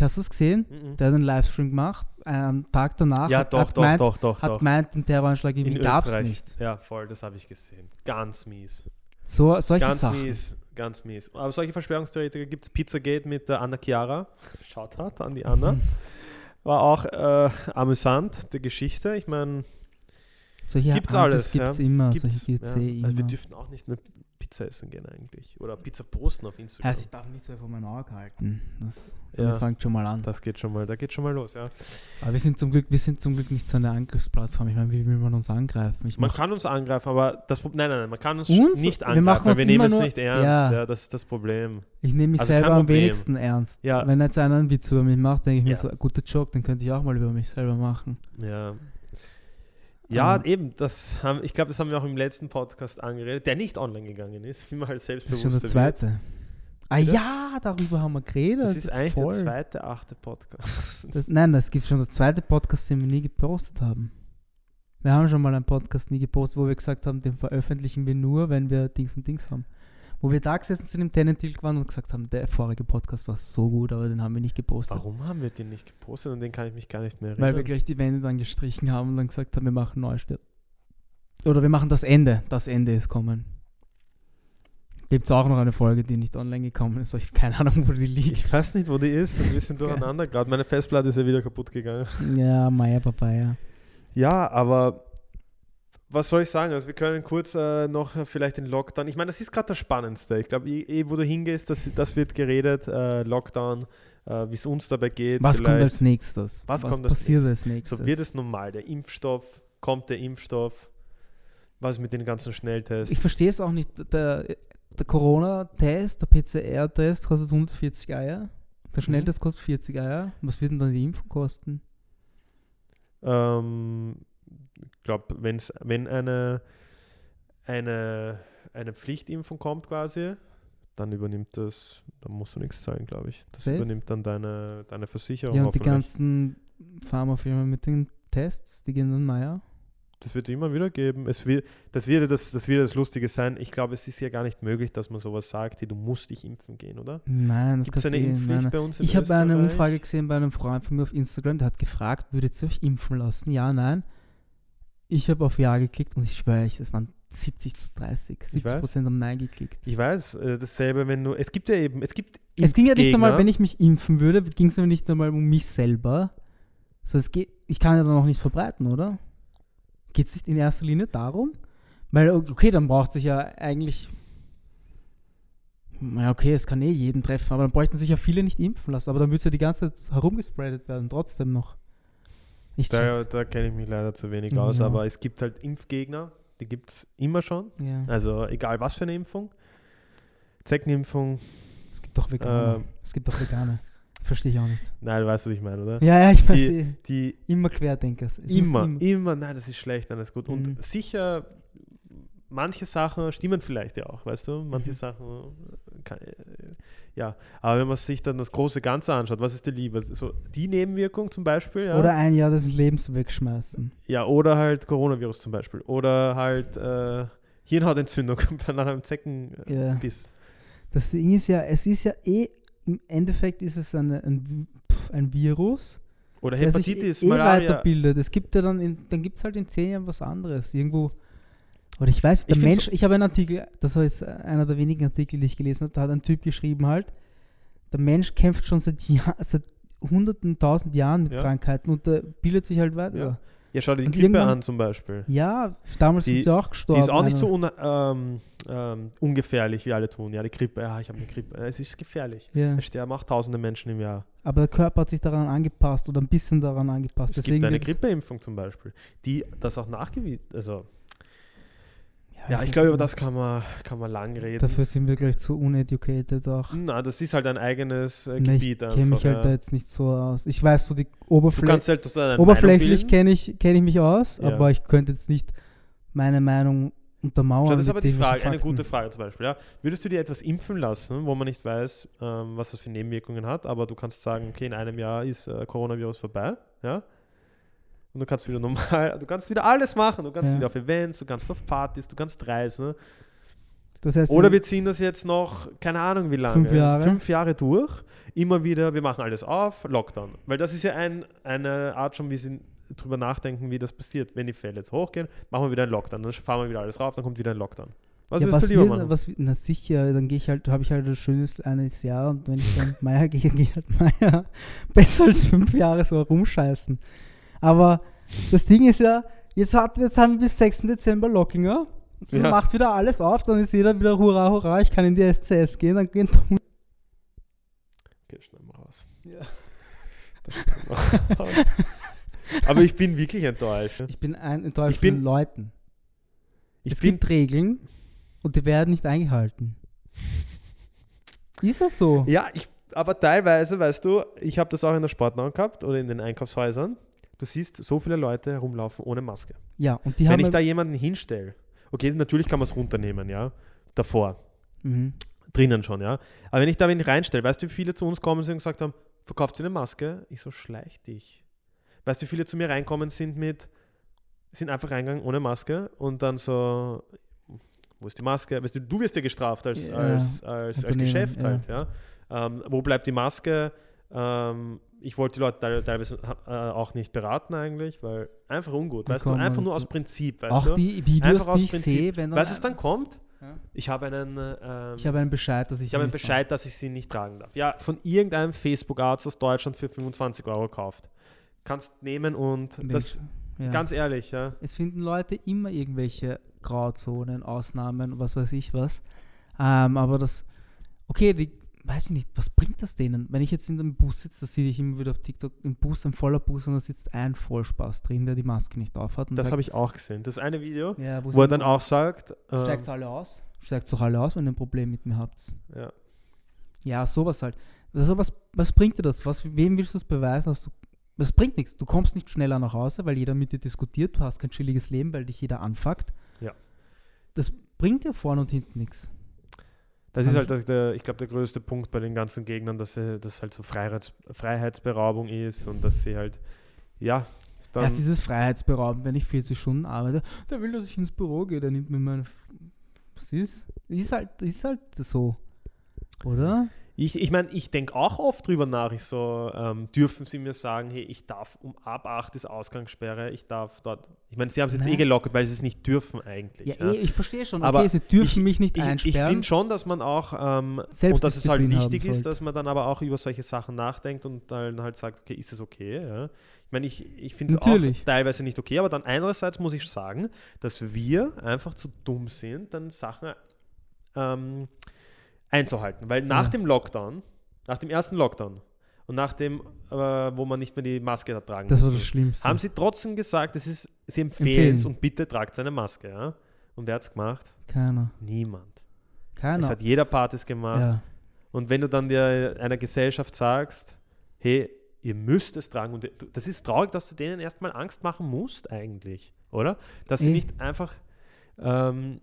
[SPEAKER 1] Hast du es gesehen?
[SPEAKER 2] Mhm.
[SPEAKER 1] Der hat einen Livestream gemacht, am Tag danach.
[SPEAKER 2] Ja,
[SPEAKER 1] hat,
[SPEAKER 2] doch,
[SPEAKER 1] hat
[SPEAKER 2] doch,
[SPEAKER 1] gemeint,
[SPEAKER 2] doch, doch,
[SPEAKER 1] Hat
[SPEAKER 2] doch.
[SPEAKER 1] gemeint, den Terroranschlag
[SPEAKER 2] In
[SPEAKER 1] gab es nicht.
[SPEAKER 2] Ja, voll, das habe ich gesehen. Ganz mies.
[SPEAKER 1] So, solche
[SPEAKER 2] Ganz
[SPEAKER 1] Sachen.
[SPEAKER 2] mies, ganz mies. Aber solche Verschwörungstheoretiker gibt es. Pizzagate mit der Anna Chiara. Shoutout an die Anna. War auch äh, amüsant, die Geschichte. Ich meine,
[SPEAKER 1] Solche
[SPEAKER 2] Gibt's
[SPEAKER 1] Ansatz
[SPEAKER 2] alles,
[SPEAKER 1] gibt's
[SPEAKER 2] ja.
[SPEAKER 1] immer.
[SPEAKER 2] gibt's,
[SPEAKER 1] solche gibt's
[SPEAKER 2] ja.
[SPEAKER 1] eh immer.
[SPEAKER 2] Also wir dürften auch nicht mehr Pizza essen gehen eigentlich. Oder Pizza posten auf Instagram.
[SPEAKER 1] also ich darf nicht so von meinem Auge halten. Das,
[SPEAKER 2] Ja.
[SPEAKER 1] fängt schon mal an.
[SPEAKER 2] das geht schon mal, da geht schon mal los, ja.
[SPEAKER 1] Aber wir sind zum Glück, wir sind zum Glück nicht so eine Angriffsplattform. Ich meine, wie will man uns angreifen? Ich
[SPEAKER 2] Man kann uns angreifen, aber das Pro- nein, nein, nein, man kann uns,
[SPEAKER 1] Uns?
[SPEAKER 2] nicht
[SPEAKER 1] Wir
[SPEAKER 2] angreifen,
[SPEAKER 1] machen
[SPEAKER 2] weil
[SPEAKER 1] uns
[SPEAKER 2] wir nehmen es nicht ernst.
[SPEAKER 1] Ja.
[SPEAKER 2] Ja. das ist das Problem.
[SPEAKER 1] ich nehme mich
[SPEAKER 2] Also
[SPEAKER 1] selber am
[SPEAKER 2] Problem.
[SPEAKER 1] wenigsten ernst.
[SPEAKER 2] Ja.
[SPEAKER 1] Wenn jetzt einer einen Witz über mich macht, denke ich mir so, guter Joke, den könnte ich auch mal über mich selber machen.
[SPEAKER 2] Ja. Ja,
[SPEAKER 1] Ähm.
[SPEAKER 2] eben, das haben, ich glaube, das haben wir auch im letzten Podcast angeredet, der nicht online gegangen ist, wie man halt
[SPEAKER 1] Das
[SPEAKER 2] selbstbewusst
[SPEAKER 1] ist schon der
[SPEAKER 2] wird.
[SPEAKER 1] zweite. Ah
[SPEAKER 2] Bitte?
[SPEAKER 1] ja, darüber haben wir geredet.
[SPEAKER 2] Das ist eigentlich
[SPEAKER 1] voll.
[SPEAKER 2] der zweite, achte Podcast.
[SPEAKER 1] Das, nein, das gibt schon der zweite Podcast, den wir nie gepostet haben. Wir haben schon mal einen Podcast nie gepostet, wo wir gesagt haben, den veröffentlichen wir nur, wenn wir Dings und Dings haben. Wo wir da gesessen sind im Tenentil waren und gesagt haben, der vorige Podcast war so gut, aber den haben wir nicht gepostet.
[SPEAKER 2] Warum haben wir den nicht gepostet und den kann ich mich gar nicht mehr erinnern?
[SPEAKER 1] Weil wir gleich die Wände dann gestrichen haben und dann gesagt haben, wir machen Neustart. Oder wir machen das Ende. Das Ende ist kommen. Gibt es auch noch eine Folge, die nicht online gekommen ist. Ich habe keine Ahnung, wo die liegt.
[SPEAKER 2] ich weiß nicht, wo die ist, ein bisschen durcheinander gerade. Meine Festplatte ist ja wieder kaputt gegangen.
[SPEAKER 1] Ja, Maya Papaya.
[SPEAKER 2] Ja, aber was soll ich sagen? Also wir können kurz äh, noch vielleicht den Lockdown. Ich meine, das ist gerade das Spannendste. Ich glaube, eh, wo du hingehst, das, das wird geredet. Äh, Lockdown, äh, wie es uns dabei geht.
[SPEAKER 1] Was kommt
[SPEAKER 2] vielleicht.
[SPEAKER 1] als nächstes?
[SPEAKER 2] Was kommt als
[SPEAKER 1] passiert als nächstes?
[SPEAKER 2] So wird es normal. Der Impfstoff, kommt der Impfstoff? Was mit den ganzen Schnelltests?
[SPEAKER 1] ich verstehe es auch nicht. Der, der Corona-Test, der PCR-Test kostet 140 Eier. Der
[SPEAKER 2] Mhm.
[SPEAKER 1] Schnelltest kostet 40 Eier. Was wird denn dann die Impfung kosten?
[SPEAKER 2] Ähm, ich glaube, wenn's, wenn eine, eine, eine Pflichtimpfung kommt quasi, dann übernimmt das, dann musst du nichts zahlen, glaube ich. Das
[SPEAKER 1] Safe?
[SPEAKER 2] übernimmt dann deine, deine Versicherung
[SPEAKER 1] Ja, und die ganzen Pharmafirmen mit den Tests, die gehen dann Meier.
[SPEAKER 2] Das wird es immer wieder geben. Es wird, das, wird das, das wird das Lustige sein. Ich glaube, es ist ja gar nicht möglich, dass man sowas sagt, hey, du musst dich impfen gehen, oder?
[SPEAKER 1] Nein, das
[SPEAKER 2] Gibt es
[SPEAKER 1] kannst
[SPEAKER 2] eine
[SPEAKER 1] eh-
[SPEAKER 2] Impfpflicht
[SPEAKER 1] nein,
[SPEAKER 2] bei uns in
[SPEAKER 1] Ich habe eine? Umfrage gesehen bei einem Freund von mir auf Instagram, der hat gefragt, würdet ihr euch impfen lassen? Ja, nein. Ich habe auf Ja geklickt und ich schwöre euch, das waren 70 zu 30. 70
[SPEAKER 2] weiß.
[SPEAKER 1] Prozent haben Nein geklickt.
[SPEAKER 2] Ich weiß, äh, dasselbe, wenn du. Es gibt ja eben, es gibt.
[SPEAKER 1] Es ging ja nicht einmal,
[SPEAKER 2] Impfgegner.
[SPEAKER 1] wenn ich mich impfen würde, ging es mir nicht einmal um mich selber. So, es geht, ich kann ja dann auch nicht verbreiten, oder? Geht es nicht in erster Linie darum? Weil, okay, dann braucht sich ja eigentlich. Ja, okay, es kann eh jeden treffen, aber dann bräuchten sich ja viele nicht impfen lassen. Aber dann würde es ja die ganze Zeit herumgespreadet werden, trotzdem noch. Ich check.
[SPEAKER 2] Da, da kenne ich mich leider zu wenig
[SPEAKER 1] Ja.
[SPEAKER 2] aus, aber es gibt halt Impfgegner, die gibt es immer schon.
[SPEAKER 1] Ja.
[SPEAKER 2] Also egal was für eine Impfung. Zeckenimpfung,
[SPEAKER 1] Es gibt doch Veganer.
[SPEAKER 2] Ähm.
[SPEAKER 1] es gibt doch Veganer. Verstehe ich auch nicht.
[SPEAKER 2] nein, du weißt, was ich meine, oder?
[SPEAKER 1] Ja, ja, ich weiß
[SPEAKER 2] Die-
[SPEAKER 1] eh.
[SPEAKER 2] Die
[SPEAKER 1] Immer Querdenker. Muss
[SPEAKER 2] immer, immer, nein, das ist schlecht, nein, das ist gut.
[SPEAKER 1] Mhm.
[SPEAKER 2] Und sicher, manche Sachen stimmen vielleicht ja auch, weißt du? Manche
[SPEAKER 1] Mhm.
[SPEAKER 2] Sachen, äh, kann, ja. Aber wenn man sich dann das große Ganze anschaut, was ist dir lieber? So die Nebenwirkung zum Beispiel, ja?
[SPEAKER 1] Oder ein Jahr des Lebens wegschmeißen.
[SPEAKER 2] ja, oder halt Coronavirus zum Beispiel. Oder halt äh, Hirnhautentzündung nach einem Zeckenbiss.
[SPEAKER 1] Ja. Das Ding ist ja, es ist ja eh, im Endeffekt ist es eine, ein, ein Virus,
[SPEAKER 2] Oder
[SPEAKER 1] der sich
[SPEAKER 2] Hepatitis,
[SPEAKER 1] eh, eh
[SPEAKER 2] Malaria.
[SPEAKER 1] weiterbildet. Es gibt ja dann, in, dann gibt es halt in zehn Jahren was anderes. Irgendwo, oder ich weiß, der
[SPEAKER 2] Ich
[SPEAKER 1] Mensch, ich habe einen Artikel, das war jetzt einer der wenigen Artikel, die ich gelesen habe, da hat ein Typ geschrieben halt, der Mensch kämpft schon seit, Jahr, seit hunderten, tausend Jahren mit
[SPEAKER 2] Ja.
[SPEAKER 1] Krankheiten und der bildet sich halt weiter.
[SPEAKER 2] Ja.
[SPEAKER 1] Ja,
[SPEAKER 2] Ja, schau dir die Grippe an zum Beispiel.
[SPEAKER 1] damals
[SPEAKER 2] Die-
[SPEAKER 1] sind sie auch
[SPEAKER 2] Die
[SPEAKER 1] gestorben.
[SPEAKER 2] ist auch nicht so
[SPEAKER 1] einer.
[SPEAKER 2] un, ähm, ähm, ungefährlich, wie alle tun. Ja, die Grippe, ja, ich habe eine Grippe. Es ist gefährlich.
[SPEAKER 1] Ja.
[SPEAKER 2] Es sterben auch tausende Menschen im Jahr.
[SPEAKER 1] Aber der Körper hat sich daran angepasst oder ein bisschen daran angepasst.
[SPEAKER 2] Es gibt eine Grippeimpfung zum Beispiel, die das auch nachgewiesen, also ja, ich glaube, über das kann man, kann man lang reden.
[SPEAKER 1] Dafür sind wir gleich zu uneducated auch.
[SPEAKER 2] Na, das ist halt ein eigenes äh,
[SPEAKER 1] ich
[SPEAKER 2] Gebiet
[SPEAKER 1] kenne mich halt da
[SPEAKER 2] ja.
[SPEAKER 1] jetzt nicht so aus. Ich weiß so die
[SPEAKER 2] Du
[SPEAKER 1] Oberfläche.
[SPEAKER 2] kannst halt so
[SPEAKER 1] Oberflächlich kenne ich, kenn ich mich aus,
[SPEAKER 2] Ja.
[SPEAKER 1] aber ich könnte jetzt nicht meine Meinung untermauern.
[SPEAKER 2] Schau, das ist aber die Frage, eine gute Frage zum Beispiel. Ja? Würdest du dir etwas impfen lassen, wo man nicht weiß, ähm, was das für Nebenwirkungen hat, aber du kannst sagen, okay, in einem Jahr ist äh, Coronavirus vorbei, ja? Und du kannst wieder normal, du kannst wieder alles machen. Du kannst
[SPEAKER 1] Ja.
[SPEAKER 2] wieder auf Events, du kannst auf Partys, du kannst reisen.
[SPEAKER 1] Das heißt,
[SPEAKER 2] Oder wir ziehen das jetzt noch, keine Ahnung wie lange,
[SPEAKER 1] Fünf Jahre.
[SPEAKER 2] fünf Jahre durch. Immer wieder, wir machen alles auf, Lockdown. Weil das ist ja ein, eine Art schon, wie sie drüber nachdenken, wie das passiert. Wenn die Fälle jetzt hochgehen, machen wir wieder einen Lockdown. Dann fahren wir wieder alles rauf, dann kommt wieder ein Lockdown. Was
[SPEAKER 1] ja,
[SPEAKER 2] würdest
[SPEAKER 1] was
[SPEAKER 2] du lieber
[SPEAKER 1] wir,
[SPEAKER 2] machen?
[SPEAKER 1] was, na sicher, dann gehe ich halt, habe ich halt ein schönes eines Jahr und wenn ich dann Meier gehe, gehe ich halt Meier. Besser als fünf Jahre so rumscheißen. Aber das Ding ist ja, jetzt, hat, jetzt haben wir bis 6. Dezember Lockinger. Dann
[SPEAKER 2] Ja.
[SPEAKER 1] macht wieder alles auf, dann ist jeder wieder hurra, hurra, ich kann in die SCS gehen, dann gehen
[SPEAKER 2] Okay, schnell mal raus.
[SPEAKER 1] Ja.
[SPEAKER 2] Aber ich bin wirklich enttäuscht.
[SPEAKER 1] Ich bin ein, enttäuscht
[SPEAKER 2] Ich bin-
[SPEAKER 1] von den Leuten. Es gibt Regeln und die werden nicht eingehalten. Ist das so?
[SPEAKER 2] ja, ich, aber teilweise, weißt du, ich habe das auch in der Sportnahrung gehabt oder in den Einkaufshäusern. Du siehst so viele Leute herumlaufen ohne Maske.
[SPEAKER 1] Ja, und die
[SPEAKER 2] Wenn
[SPEAKER 1] haben.
[SPEAKER 2] ich da jemanden hinstelle, okay, natürlich kann man es runternehmen, ja, davor,
[SPEAKER 1] mhm.
[SPEAKER 2] drinnen schon, ja. Aber wenn ich da wen reinstelle, weißt du, wie viele zu uns kommen sind und gesagt haben, verkauft ihr eine Maske? Ich so, schleich dich. Weißt du, wie viele zu mir reinkommen sind mit, sind einfach reingegangen ohne Maske und dann so, wo ist die Maske? Weißt du, du wirst ja gestraft als,
[SPEAKER 1] Ja,
[SPEAKER 2] als, als, als Geschäft
[SPEAKER 1] ja.
[SPEAKER 2] halt, ja. Ähm, wo bleibt die Maske? Ähm, ich wollte die Leute teil- teilweise äh, auch nicht beraten eigentlich, weil einfach ungut, weißt du, einfach nur aus Prinzip, weißt
[SPEAKER 1] Auch
[SPEAKER 2] du.
[SPEAKER 1] die Videos, die ich
[SPEAKER 2] Prinzip.
[SPEAKER 1] sehe, wenn dann.
[SPEAKER 2] Weißt du, was dann kommt?
[SPEAKER 1] Ja.
[SPEAKER 2] Ich habe einen, ähm,
[SPEAKER 1] Ich habe einen Bescheid, dass ich.
[SPEAKER 2] ich habe einen Bescheid, dass ich sie nicht tragen darf. Ja, von irgendeinem Facebook-Arzt aus Deutschland für 25 Euro kauft. Kannst nehmen und das,
[SPEAKER 1] Ja.
[SPEAKER 2] Ganz ehrlich, ja.
[SPEAKER 1] es finden Leute immer irgendwelche Grauzonen, Ausnahmen, was weiß ich was. Ähm, aber das, okay, die, weiß ich nicht, was bringt das denen? Wenn ich jetzt in dem Bus sitze, das sehe ich immer wieder auf TikTok, im Bus, ein voller Bus und da sitzt ein Vollspaß drin, der die Maske nicht auf hat. Und
[SPEAKER 2] Das habe ich auch gesehen. Das eine Video,
[SPEAKER 1] ja,
[SPEAKER 2] wo er
[SPEAKER 1] sie
[SPEAKER 2] dann auch sagt, ähm,
[SPEAKER 1] Steigt alle aus? Steigt doch alle aus, wenn ihr ein Problem mit mir habt.
[SPEAKER 2] ja,
[SPEAKER 1] Ja, sowas halt. Also was, was bringt dir das? Was, wem willst du es beweisen? Dass du, das bringt nichts. Du kommst nicht schneller nach Hause, weil jeder mit dir diskutiert. Du hast kein chilliges Leben, weil dich jeder anfuckt.
[SPEAKER 2] Ja.
[SPEAKER 1] Das bringt dir vorne und hinten nichts.
[SPEAKER 2] Das ist halt der, ich glaube, der größte Punkt bei den ganzen Gegnern, dass das halt so Freiheits, Freiheitsberaubung ist und dass sie halt, ja, dann,
[SPEAKER 1] Erst dieses Freiheitsberauben, wenn ich 40 Stunden arbeite, der will, dass ich ins Büro gehe, der nimmt mir meine. Was ist? Ist halt, ist halt so. Oder?
[SPEAKER 2] Ich, ich meine, ich denke auch oft drüber nach, ich so, ähm, dürfen sie mir sagen, hey, ich darf um ab 8 ist Ausgangssperre, ich darf dort, ich meine, sie haben es jetzt eh
[SPEAKER 1] Nein.
[SPEAKER 2] gelockert, weil sie es nicht dürfen eigentlich.
[SPEAKER 1] Ja,
[SPEAKER 2] ja.
[SPEAKER 1] eh, ich verstehe schon.
[SPEAKER 2] Aber
[SPEAKER 1] okay, sie dürfen
[SPEAKER 2] ich-
[SPEAKER 1] mich nicht
[SPEAKER 2] Ich, ich
[SPEAKER 1] einsperren.
[SPEAKER 2] finde schon, dass man auch, ähm, und dass es halt wichtig ist, dass man dann aber auch über solche Sachen nachdenkt und dann halt sagt, okay, ist es okay? Ja? Ich meine, ich, ich finde es auch teilweise nicht okay, aber dann einerseits muss ich sagen, dass wir einfach zu dumm sind, dann Sachen ähm, einzuhalten. Weil nach
[SPEAKER 1] Ja.
[SPEAKER 2] dem Lockdown, nach dem ersten Lockdown und nach dem, äh, wo man nicht mehr die Maske tragen
[SPEAKER 1] das war
[SPEAKER 2] musste,
[SPEAKER 1] das Schlimmste.
[SPEAKER 2] haben sie trotzdem gesagt, es ist, sie empfehlen es und bitte tragt eine Maske. Ja? Und wer hat es gemacht?
[SPEAKER 1] Keiner.
[SPEAKER 2] Niemand. Es
[SPEAKER 1] Keiner.
[SPEAKER 2] hat jeder Partys gemacht.
[SPEAKER 1] Ja.
[SPEAKER 2] Und wenn du dann dir einer Gesellschaft sagst, hey, ihr müsst es tragen, und das ist traurig, dass du denen erstmal Angst machen musst, eigentlich, oder? Dass sie
[SPEAKER 1] Eh.
[SPEAKER 2] nicht einfach ähm,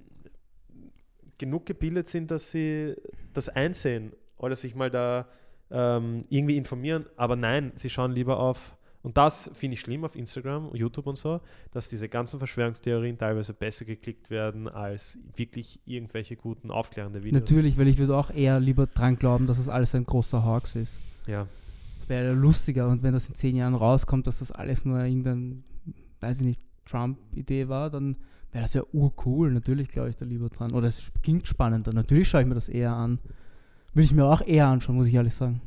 [SPEAKER 2] genug gebildet sind, dass sie das einsehen oder sich mal da ähm, irgendwie informieren. Aber nein, sie schauen lieber auf, und das finde ich schlimm auf Instagram, YouTube und so, dass diese ganzen Verschwörungstheorien teilweise besser geklickt werden als wirklich irgendwelche guten aufklärende Videos.
[SPEAKER 1] Natürlich, weil ich würde auch eher lieber dran glauben, dass das alles ein großer Hoax ist.
[SPEAKER 2] Ja.
[SPEAKER 1] Wäre lustiger und wenn das in zehn Jahren rauskommt, dass das alles nur irgendein, weiß ich nicht, Trump-Idee war, dann wäre das ja urcool. Natürlich glaube ich da lieber dran. Oder es klingt spannender. Natürlich schaue ich mir das eher an. Will ich mir auch eher anschauen, muss ich ehrlich sagen.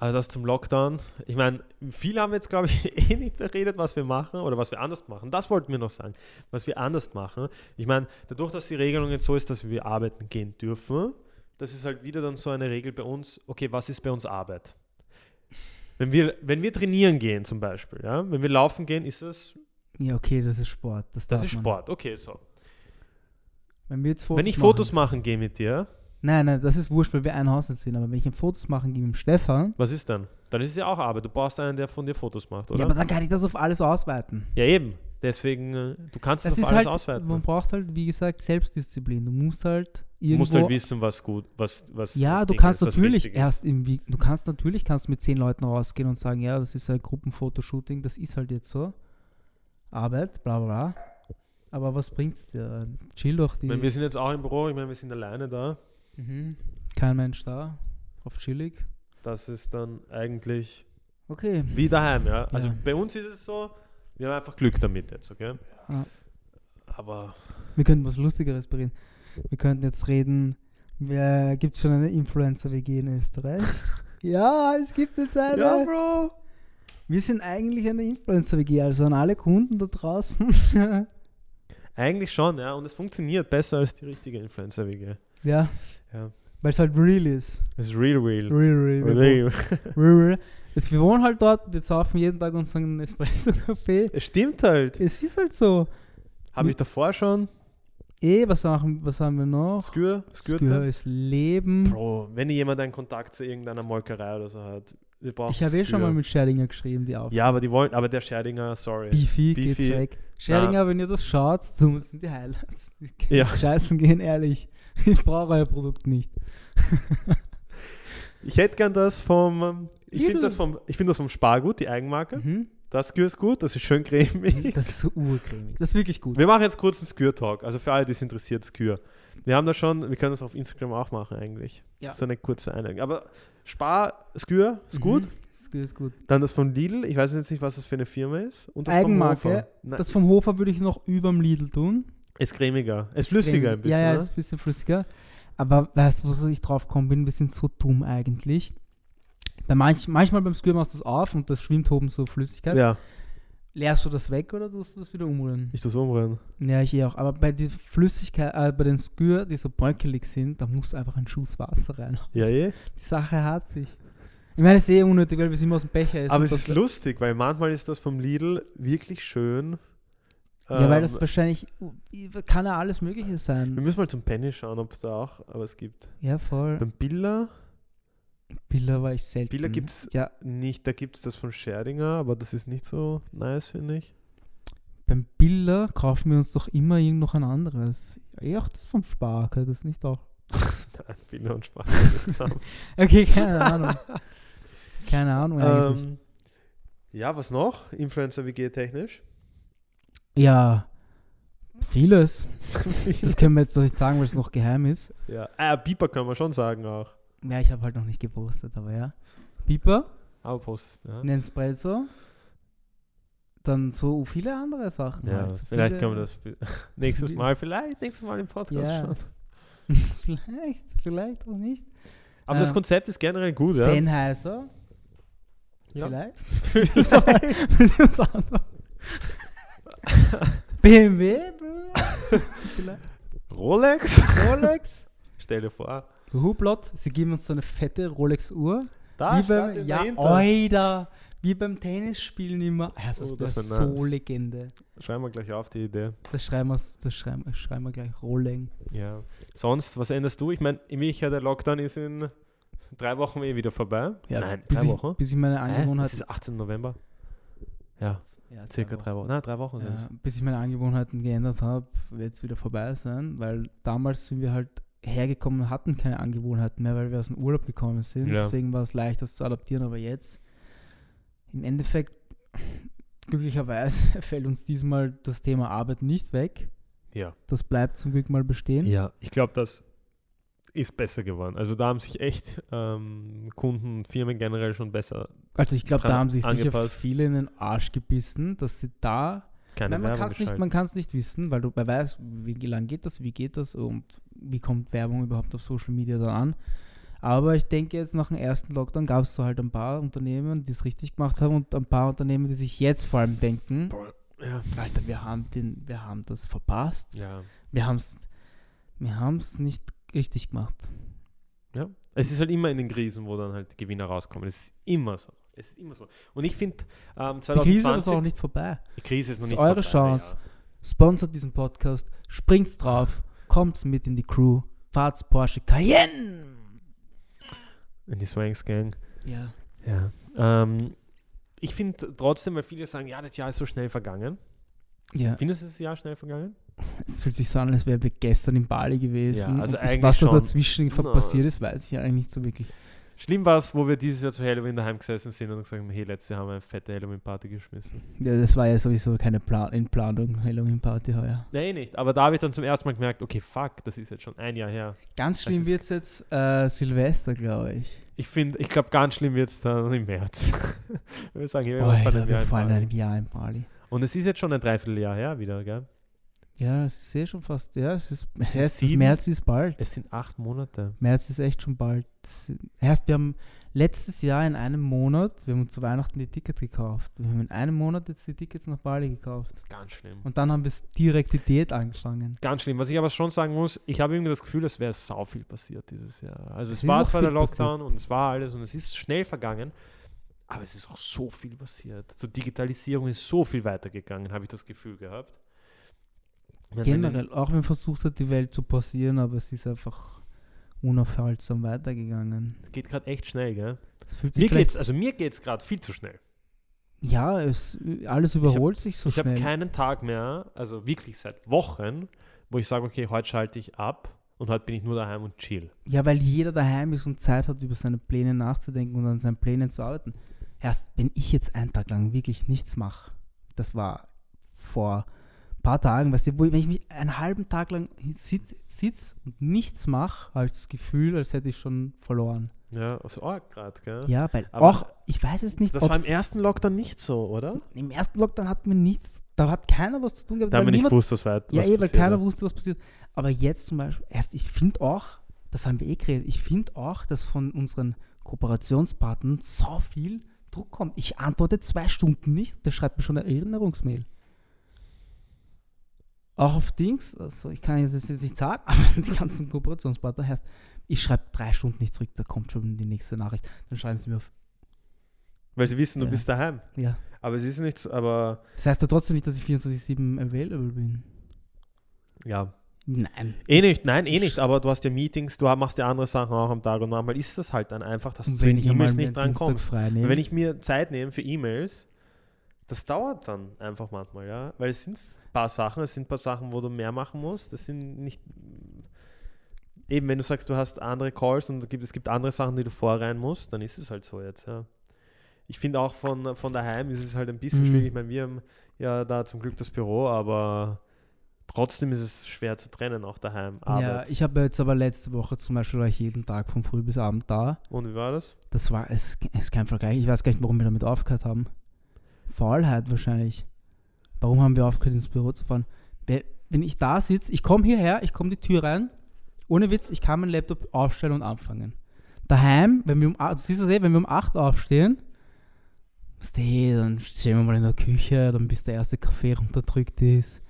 [SPEAKER 2] Also das zum Lockdown. Ich meine, viele haben jetzt, glaube ich, eh nicht beredet, was wir machen oder was wir anders machen. Das wollten wir noch sagen, was wir anders machen. Ich meine, dadurch, dass die Regelung jetzt so ist, dass wir arbeiten gehen dürfen, das ist halt wieder dann so eine Regel bei uns, okay, was ist bei uns Arbeit? Wenn wir, wenn wir trainieren gehen zum Beispiel, ja, wenn wir laufen gehen, ist das,
[SPEAKER 1] Ja, okay, das ist Sport. Das,
[SPEAKER 2] das ist
[SPEAKER 1] man.
[SPEAKER 2] Sport, okay, so.
[SPEAKER 1] Wenn wir jetzt Fotos
[SPEAKER 2] wenn ich Fotos machen gehe mit dir,
[SPEAKER 1] Nein, nein, das ist wurscht, weil wir ein Haus sind. Aber wenn ich ein Fotos machen gehe mit dem Stefan,
[SPEAKER 2] was ist dann? Dann ist es ja auch Arbeit. Du brauchst einen, der von dir Fotos macht, oder?
[SPEAKER 1] ja, aber dann kann ich das auf alles ausweiten.
[SPEAKER 2] Ja, eben. Deswegen, äh, du kannst es
[SPEAKER 1] Das
[SPEAKER 2] auf
[SPEAKER 1] ist
[SPEAKER 2] alles
[SPEAKER 1] halt,
[SPEAKER 2] ausweiten.
[SPEAKER 1] man braucht halt, wie gesagt, Selbstdisziplin. Du musst halt
[SPEAKER 2] Du
[SPEAKER 1] irgendwo...
[SPEAKER 2] musst halt wissen, was gut, was, was
[SPEAKER 1] ja, du
[SPEAKER 2] Ding
[SPEAKER 1] kannst
[SPEAKER 2] ist,
[SPEAKER 1] natürlich erst im, du kannst natürlich kannst mit zehn Leuten rausgehen und sagen, ja, das ist ein Gruppenfotoshooting, das ist halt jetzt so. Arbeit, bla bla bla. Aber was bringt's dir? Chill doch die.
[SPEAKER 2] Ich meine, wir sind jetzt auch im Büro, ich meine, wir sind alleine da.
[SPEAKER 1] mhm. Kein Mensch da. Auf chillig.
[SPEAKER 2] Das ist dann eigentlich
[SPEAKER 1] Okay.
[SPEAKER 2] wie daheim, ja. Also
[SPEAKER 1] Ja.
[SPEAKER 2] bei uns ist es so, wir haben einfach Glück damit jetzt, okay?
[SPEAKER 1] Ja.
[SPEAKER 2] Aber
[SPEAKER 1] Wir könnten was Lustigeres bereden. Wir könnten jetzt reden, gibt es schon eine Influencer-WG in Österreich? ja, es gibt jetzt eine.
[SPEAKER 2] Bro.
[SPEAKER 1] Wir sind eigentlich eine Influencer-WG, also an alle Kunden da draußen.
[SPEAKER 2] Eigentlich schon, ja. Und es funktioniert besser als die richtige Influencer-WG.
[SPEAKER 1] ja,
[SPEAKER 2] Ja.
[SPEAKER 1] weil es halt real ist.
[SPEAKER 2] Es ist real, real.
[SPEAKER 1] Real, real. Wir
[SPEAKER 2] real.
[SPEAKER 1] wohnen- real, real. Es, wir wohnen halt dort, wir saufen jeden Tag unseren Espresso-Kaffee.
[SPEAKER 2] Es stimmt halt.
[SPEAKER 1] Es ist halt so.
[SPEAKER 2] Habe ich davor schon.
[SPEAKER 1] Eh, was, machen, was haben wir noch?
[SPEAKER 2] Skür,
[SPEAKER 1] Skür ist Leben.
[SPEAKER 2] Bro, wenn jemand einen Kontakt zu irgendeiner Molkerei oder so hat, wir brauchen
[SPEAKER 1] Ich habe eh schon mal mit Scherdinger geschrieben, die auf.
[SPEAKER 2] Ja, aber die wollen, aber der Scherdinger, sorry.
[SPEAKER 1] Beefy,
[SPEAKER 2] Beefy.
[SPEAKER 1] geht's weg. Scherdinger, wenn ihr das schaut, so sind die Highlights. Die
[SPEAKER 2] Ja.
[SPEAKER 1] Scheißen gehen, ehrlich. Ich brauche euer Produkt nicht.
[SPEAKER 2] Ich hätte gern das vom, ähm, ich finde das vom, ich finde das vom Spargut, die Eigenmarke.
[SPEAKER 1] Mhm.
[SPEAKER 2] Das Skür ist gut, das ist schön cremig.
[SPEAKER 1] Das ist so urcremig. Das ist wirklich gut.
[SPEAKER 2] Wir machen jetzt kurz einen Skür-Talk, also für alle, die es interessiert, Skür. Wir haben da schon, wir können das auf Instagram auch machen eigentlich.
[SPEAKER 1] Ja.
[SPEAKER 2] So eine kurze Einleitung. Aber Spar, Skür ist gut.
[SPEAKER 1] Mhm. Skür ist gut.
[SPEAKER 2] Dann das von Lidl, ich weiß jetzt nicht, was das für eine Firma ist. Und das
[SPEAKER 1] Eigenmarke.
[SPEAKER 2] Vom
[SPEAKER 1] Das vom Hofer würde ich noch überm Lidl tun.
[SPEAKER 2] ist cremiger. Ist flüssiger ein bisschen.
[SPEAKER 1] Ja, ja,
[SPEAKER 2] ne?
[SPEAKER 1] ist ein bisschen flüssiger. Aber weißt du, was ich drauf gekommen bin? Wir sind so dumm eigentlich. Bei manch, manchmal beim Skür machst du es auf und das schwimmt oben so Flüssigkeit.
[SPEAKER 2] ja.
[SPEAKER 1] Leerst du das weg oder tust du das wieder umrühren?
[SPEAKER 2] Ich das umrühren.
[SPEAKER 1] Ja, ich eh auch. Aber bei den Flüssigkeit, äh, bei den Skür, die so bröckelig sind, da musst du einfach einen Schuss Wasser rein.
[SPEAKER 2] Ja, eh.
[SPEAKER 1] Die Sache hat sich. Ich meine, es ist eh unnötig, weil wir es immer aus dem Becher essen.
[SPEAKER 2] Aber es ist lustig, weil manchmal ist das vom Lidl wirklich schön.
[SPEAKER 1] Ja, weil
[SPEAKER 2] Ähm,
[SPEAKER 1] das wahrscheinlich kann ja alles Mögliche
[SPEAKER 2] wir
[SPEAKER 1] sein.
[SPEAKER 2] müssen mal zum Penny schauen, ob es da auch, aber es gibt.
[SPEAKER 1] Ja, voll.
[SPEAKER 2] Beim Billa,
[SPEAKER 1] Billa war ich selten.
[SPEAKER 2] Billa gibt es
[SPEAKER 1] Ja,
[SPEAKER 2] nicht, da gibt es das von Scherdinger, aber das ist nicht so nice, finde ich.
[SPEAKER 1] beim Billa kaufen wir uns doch immer irgend noch ein anderes. Ja, auch das vom Sparker, das nicht auch.
[SPEAKER 2] Nein, Billa und nicht zusammen.
[SPEAKER 1] Okay, keine Ahnung. keine Ahnung eigentlich.
[SPEAKER 2] ähm, ja, was noch? Influencer-WG technisch?
[SPEAKER 1] Ja, vieles. Das können wir jetzt doch nicht sagen, weil es noch geheim ist.
[SPEAKER 2] ja, ah, Biber können wir schon sagen auch.
[SPEAKER 1] Ja, ich habe halt noch nicht gepostet, aber ja. Piper,
[SPEAKER 2] Aber postest, ja.
[SPEAKER 1] Nespresso, dann so viele andere Sachen.
[SPEAKER 2] Ja,
[SPEAKER 1] halt. so
[SPEAKER 2] vielleicht können wir das nächstes Mal, vielleicht nächstes Mal im Podcast
[SPEAKER 1] Ja.
[SPEAKER 2] schon.
[SPEAKER 1] vielleicht, vielleicht auch nicht.
[SPEAKER 2] Aber das
[SPEAKER 1] Ähm,
[SPEAKER 2] Konzept ist generell gut, ja.
[SPEAKER 1] Sennheiser,
[SPEAKER 2] ja.
[SPEAKER 1] vielleicht. BMW, Bro.
[SPEAKER 2] Rolex?
[SPEAKER 1] Rolex.
[SPEAKER 2] Stell dir vor.
[SPEAKER 1] Hublot, sie geben uns so eine fette Rolex-Uhr.
[SPEAKER 2] Da
[SPEAKER 1] wie beim, ja, oida, wie beim Tennisspielen immer. Ja, das
[SPEAKER 2] Oh,
[SPEAKER 1] ist
[SPEAKER 2] das wär
[SPEAKER 1] so
[SPEAKER 2] nice.
[SPEAKER 1] Legende.
[SPEAKER 2] Schreiben wir gleich auf die Idee.
[SPEAKER 1] Das schreiben wir, das schreiben, das schreiben wir gleich. Rolex.
[SPEAKER 2] Ja. Sonst, was änderst du? Ich meine, Micha, der Lockdown ist in drei Wochen eh wieder vorbei. Nein,
[SPEAKER 1] bis
[SPEAKER 2] drei
[SPEAKER 1] ich,
[SPEAKER 2] Wochen.
[SPEAKER 1] Bis ich meine? Angewohnheit.
[SPEAKER 2] Es ist 18. November. Ja,
[SPEAKER 1] ja,
[SPEAKER 2] circa drei Wochen. Nein, drei Wochen
[SPEAKER 1] Ja, bis ich meine Angewohnheiten geändert habe, wird es wieder vorbei sein, weil damals sind wir halt hergekommen und hatten keine Angewohnheiten mehr, weil wir aus dem Urlaub gekommen sind.
[SPEAKER 2] Ja.
[SPEAKER 1] Deswegen war es leicht, das zu adaptieren, aber jetzt im Endeffekt, glücklicherweise, fällt uns diesmal das Thema Arbeit nicht weg.
[SPEAKER 2] Ja.
[SPEAKER 1] Das bleibt zum Glück mal bestehen.
[SPEAKER 2] Ja, ich glaube, das ist besser geworden. Also da haben sich echt ähm, Kunden und Firmen generell schon besser
[SPEAKER 1] Also ich glaube, da haben sich sicher
[SPEAKER 2] angepasst.
[SPEAKER 1] viele in den Arsch gebissen, dass sie da
[SPEAKER 2] keine
[SPEAKER 1] Nein, man kann es nicht, man nicht wissen, weil du wer weiß, wie lange geht das, wie geht das und wie kommt Werbung überhaupt auf Social Media dann an. Aber ich denke jetzt nach dem ersten Lockdown gab es so halt ein paar Unternehmen, die es richtig gemacht haben und ein paar Unternehmen, die sich jetzt vor allem denken,
[SPEAKER 2] Boah, Ja,
[SPEAKER 1] Alter, wir haben, den, wir haben das verpasst.
[SPEAKER 2] ja.
[SPEAKER 1] Wir haben es wir haben's nicht richtig gemacht.
[SPEAKER 2] Ja. Es ist halt immer in den Krisen, wo dann halt die Gewinner rauskommen. Es ist immer so. Es ist immer so. Und ich finde, ähm,
[SPEAKER 1] Die Krise ist
[SPEAKER 2] 2020...
[SPEAKER 1] auch nicht vorbei.
[SPEAKER 2] die Krise ist noch
[SPEAKER 1] Das
[SPEAKER 2] nicht
[SPEAKER 1] ist eure
[SPEAKER 2] vorbei,
[SPEAKER 1] Chance. Sponsert diesen Podcast, springt's drauf, kommt's mit in die Crew, fahrt's Porsche Cayenne.
[SPEAKER 2] Ja. In die Swanks Gang.
[SPEAKER 1] Ja.
[SPEAKER 2] Ja. Ähm, ich finde trotzdem, weil viele sagen, ja, das Jahr ist so schnell vergangen.
[SPEAKER 1] Ja.
[SPEAKER 2] Findest du das Jahr schnell vergangen?
[SPEAKER 1] Es fühlt sich so an, als wären wir gestern in Bali gewesen.
[SPEAKER 2] Ja, also
[SPEAKER 1] was da dazwischen
[SPEAKER 2] Na.
[SPEAKER 1] passiert ist, weiß ich eigentlich nicht so wirklich.
[SPEAKER 2] Schlimm war es, wo wir dieses Jahr zu Halloween daheim gesessen sind und gesagt haben, hey, letztes Jahr haben wir eine fette Halloween-Party geschmissen.
[SPEAKER 1] Ja, das war ja sowieso keine Plan in Planung, Halloween-Party heuer.
[SPEAKER 2] Nee, nicht. Aber da habe ich dann zum ersten Mal gemerkt, okay, fuck, das ist jetzt schon ein Jahr her.
[SPEAKER 1] Ganz schlimm wird es jetzt äh, Silvester, glaube ich.
[SPEAKER 2] Ich finde, ich glaube, ganz schlimm wird es dann im März. wir sagen, hier,
[SPEAKER 1] Oh,
[SPEAKER 2] wir
[SPEAKER 1] Alter, wir
[SPEAKER 2] Bali.
[SPEAKER 1] einem Jahr in Bali.
[SPEAKER 2] Und es ist jetzt schon ein Dreivierteljahr her wieder, gell?
[SPEAKER 1] Ja, es ist eh schon fast, ja, es ist, es heißt,
[SPEAKER 2] sieben?
[SPEAKER 1] März ist bald.
[SPEAKER 2] Es sind acht Monate.
[SPEAKER 1] März ist echt schon bald. Das erst, wir haben letztes Jahr in einem Monat, wir haben uns zu Weihnachten die Tickets gekauft. Wir haben in einem Monat jetzt die Tickets nach Bali gekauft.
[SPEAKER 2] Ganz schlimm.
[SPEAKER 1] Und dann haben wir es direkt die Diät angefangen.
[SPEAKER 2] Ganz schlimm. Was ich aber schon sagen muss, ich habe irgendwie das Gefühl, es wäre sau viel passiert dieses Jahr. Also
[SPEAKER 1] Es
[SPEAKER 2] es war zwar der
[SPEAKER 1] viel passiert.
[SPEAKER 2] Lockdown und es war alles und es ist schnell vergangen, aber es ist auch so viel passiert. Zur Digitalisierung ist so viel weitergegangen, habe ich das Gefühl gehabt. Wenn-
[SPEAKER 1] Generell, auch wenn man versucht hat, die Welt zu passieren, aber es ist einfach unaufhaltsam weitergegangen.
[SPEAKER 2] Geht gerade echt schnell, gell? Mir geht's, also mir geht es gerade viel zu schnell.
[SPEAKER 1] ja, es, alles überholt sich so
[SPEAKER 2] ich habe
[SPEAKER 1] schnell.
[SPEAKER 2] keinen Tag mehr, also wirklich seit Wochen, wo ich sage, okay, heute schalte ich ab und heute bin ich nur daheim und chill.
[SPEAKER 1] Ja, weil jeder daheim ist und Zeit hat, über seine Pläne nachzudenken und an seinen Plänen zu arbeiten. Erst wenn ich jetzt einen Tag lang wirklich nichts mache, das war vor paar Tagen, weißt du, wo ich, wenn ich mich einen halben Tag lang sitze sitz und nichts mache, habe ich das Gefühl, als hätte ich schon verloren.
[SPEAKER 2] Ja, so arg gerade, gell?
[SPEAKER 1] Ja, weil
[SPEAKER 2] Aber
[SPEAKER 1] auch, ich weiß es nicht,
[SPEAKER 2] Das war im ersten Lockdown nicht so, oder?
[SPEAKER 1] im ersten Lockdown hatten wir nichts, da hat keiner was zu tun gehabt.
[SPEAKER 2] Da haben wir nicht gewusst, was weit
[SPEAKER 1] Ja,
[SPEAKER 2] was
[SPEAKER 1] eh, weil keiner
[SPEAKER 2] ja.
[SPEAKER 1] wusste, was passiert. Aber jetzt zum Beispiel, erst, ich finde auch, das haben wir eh geredet, ich finde auch, dass von unseren Kooperationspartnern so viel Druck kommt. Ich antworte zwei Stunden nicht, der schreibt mir schon eine Erinnerungsmail. Auch auf Dings, also ich kann das jetzt nicht sagen, aber die ganzen Kooperationspartner heißt, ich schreibe drei Stunden nicht zurück, da kommt schon die nächste Nachricht. Dann schreiben sie mir auf.
[SPEAKER 2] Weil sie wissen, du
[SPEAKER 1] Ja.
[SPEAKER 2] bist daheim.
[SPEAKER 1] Ja.
[SPEAKER 2] Aber es ist nicht so, aber
[SPEAKER 1] Das heißt ja trotzdem nicht, dass ich 24-7 available bin.
[SPEAKER 2] ja.
[SPEAKER 1] Nein.
[SPEAKER 2] Eh nicht, nein, eh nicht, aber du hast ja Meetings, du machst ja andere Sachen auch am Tag und manchmal ist das halt dann einfach, dass du zu den E-Mails nicht dran
[SPEAKER 1] Dienstag
[SPEAKER 2] kommst.
[SPEAKER 1] frei nehme,
[SPEAKER 2] Wenn ich mir Zeit nehme für E-Mails, das dauert dann einfach manchmal, ja. Weil es sind ein paar Sachen, es sind ein paar Sachen, wo du mehr machen musst. Das sind nicht. Eben, wenn du sagst, du hast andere Calls und es gibt- andere Sachen, die du vorrein musst, dann ist es halt so jetzt, ja. Ich finde auch von, von daheim ist es halt ein bisschen
[SPEAKER 1] Mhm.
[SPEAKER 2] schwierig. Ich meine, wir haben ja da zum Glück das Büro, aber trotzdem ist es schwer zu trennen, auch daheim.
[SPEAKER 1] ja,
[SPEAKER 2] Arbeit.
[SPEAKER 1] ich habe jetzt aber letzte Woche zum Beispiel war ich jeden Tag von früh bis abend da.
[SPEAKER 2] Und wie war das?
[SPEAKER 1] Das war, es es ist kein Vergleich. Ich weiß gar nicht, warum wir damit aufgehört haben. Faulheit wahrscheinlich. Warum haben wir aufgehört, ins Büro zu fahren? Wenn, ich da sitze, ich komme hierher, ich komme die Tür rein, ohne Witz, ich kann meinen Laptop aufstellen und anfangen. Daheim, wenn wir um, a- du siehst das eh, wenn wir um 8 aufstehen, weißt du, dann stehen wir mal in der Küche, dann bis der erste Kaffee runterdrückt ist.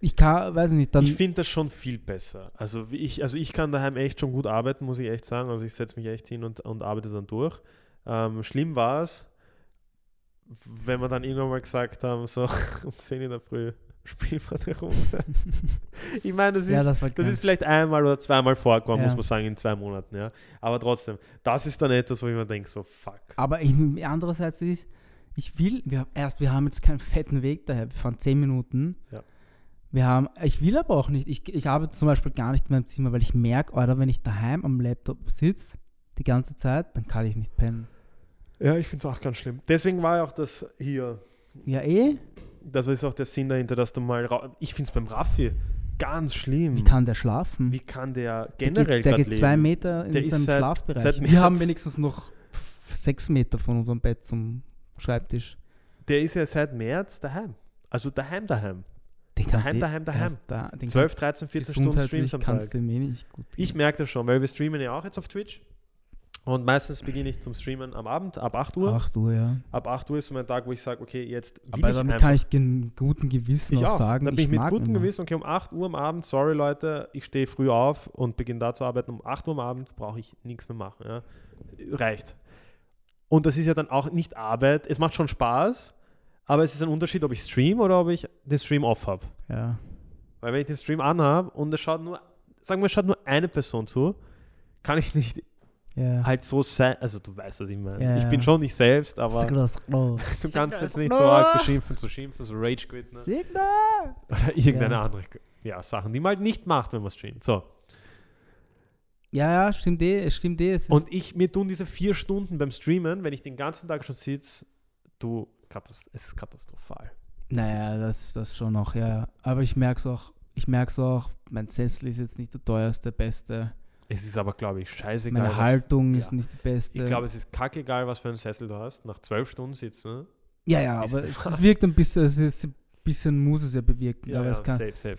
[SPEAKER 1] Ich kann, weiß ich nicht, dann.
[SPEAKER 2] ich finde das schon viel besser. Also ich, also ich kann daheim echt schon gut arbeiten, muss ich echt sagen. Also ich setze mich echt hin und, und arbeite dann durch. Ähm, schlimm war es, wenn wir dann irgendwann mal gesagt haben, so um 10 in der Früh spielen wir eine Runde. ich meine, das ist,
[SPEAKER 1] ja, das
[SPEAKER 2] das ist vielleicht einmal oder zweimal vorgekommen,
[SPEAKER 1] Ja.
[SPEAKER 2] muss man sagen, in zwei Monaten. Ja. Aber trotzdem, das ist dann etwas, wo ich mir denke, so fuck.
[SPEAKER 1] Aber ich, andererseits ist, ich will, wir, erst, wir haben jetzt keinen fetten Weg daher, wir fahren 10 Minuten.
[SPEAKER 2] Ja.
[SPEAKER 1] Wir haben, ich will aber auch nicht, ich, ich arbeite zum Beispiel gar nicht in meinem Zimmer, weil ich merke, oder wenn ich daheim am Laptop sitze, die ganze Zeit, dann kann ich nicht pennen.
[SPEAKER 2] Ja, ich finde es auch ganz schlimm. Deswegen war ja auch das hier
[SPEAKER 1] Ja, eh?
[SPEAKER 2] Das ist auch der Sinn dahinter, dass du mal. Ich finde es beim Raffi ganz schlimm.
[SPEAKER 1] Wie kann der schlafen?
[SPEAKER 2] Wie kann der
[SPEAKER 1] der
[SPEAKER 2] generell
[SPEAKER 1] geht, der geht zwei
[SPEAKER 2] leben?
[SPEAKER 1] Meter in
[SPEAKER 2] Der
[SPEAKER 1] seinem
[SPEAKER 2] seit-
[SPEAKER 1] Schlafbereich.
[SPEAKER 2] seit
[SPEAKER 1] Wir haben wenigstens noch sechs Meter von unserem Bett zum Schreibtisch.
[SPEAKER 2] Der ist ja seit März daheim. Also daheim, daheim.
[SPEAKER 1] Den
[SPEAKER 2] Daheim, daheim,
[SPEAKER 1] der
[SPEAKER 2] daheim.
[SPEAKER 1] Da, den
[SPEAKER 2] 12,
[SPEAKER 1] kannst-
[SPEAKER 2] 13, 14 Stunden Streams am Tag.
[SPEAKER 1] eh
[SPEAKER 2] Ich merke das schon, weil wir streamen ja auch jetzt auf Twitch. Und meistens beginne ich zum Streamen am Abend, ab 8 Uhr.
[SPEAKER 1] 8 Uhr, ja.
[SPEAKER 2] Ab 8 Uhr ist so mein Tag, wo ich sage, okay, jetzt will
[SPEAKER 1] Aber damit kann ich gen guten Gewissen
[SPEAKER 2] Ich
[SPEAKER 1] auch
[SPEAKER 2] auch.
[SPEAKER 1] sagen,
[SPEAKER 2] da bin ich, mit gutem. Gewissen, okay, um 8 Uhr am Abend, sorry Leute, ich stehe früh auf und beginne da zu arbeiten. Um 8 Uhr am Abend brauche ich nichts mehr machen. Ja. Reicht. Und das ist ja dann auch nicht Arbeit. Es macht schon Spaß, aber es ist ein Unterschied, ob ich stream oder ob ich den Stream off habe.
[SPEAKER 1] Ja.
[SPEAKER 2] Weil wenn ich den Stream anhabe und es schaut nur, sagen wir, es schaut nur eine Person zu, kann ich nicht
[SPEAKER 1] Ja.
[SPEAKER 2] halt so sein. Also du weißt, was ich meine.
[SPEAKER 1] Ja,
[SPEAKER 2] ich bin schon nicht selbst, aber du kannst jetzt nicht
[SPEAKER 1] no.
[SPEAKER 2] so arg beschimpfen, zu schimpfen, so Rage quit. Ne?
[SPEAKER 1] Signal!
[SPEAKER 2] Oder irgendeine
[SPEAKER 1] Ja.
[SPEAKER 2] andere ja, Sachen, die man halt nicht macht, wenn man streamt. So.
[SPEAKER 1] Ja, ja, stimmt eh, es stimmt eh.
[SPEAKER 2] Und ich, mir tun diese vier Stunden beim Streamen, wenn ich den ganzen Tag schon sitze, du, es ist katastrophal.
[SPEAKER 1] naja, das, das schon noch, ja. ja. Aber ich merke es auch, ich merke es auch, mein Sessel ist jetzt nicht der teuerste, beste.
[SPEAKER 2] Es ist aber, glaube ich, scheißegal.
[SPEAKER 1] Meine
[SPEAKER 2] was-
[SPEAKER 1] Haltung
[SPEAKER 2] ja.
[SPEAKER 1] ist nicht die beste.
[SPEAKER 2] Ich glaube, es ist kackegal, was für einen Sessel du hast. Nach zwölf Stunden sitzen. ne?
[SPEAKER 1] ja, ja, aber
[SPEAKER 2] es-
[SPEAKER 1] wirkt ein bisschen, es ist ein bisschen muss es ja bewirken. aber, es kann,
[SPEAKER 2] safe, safe.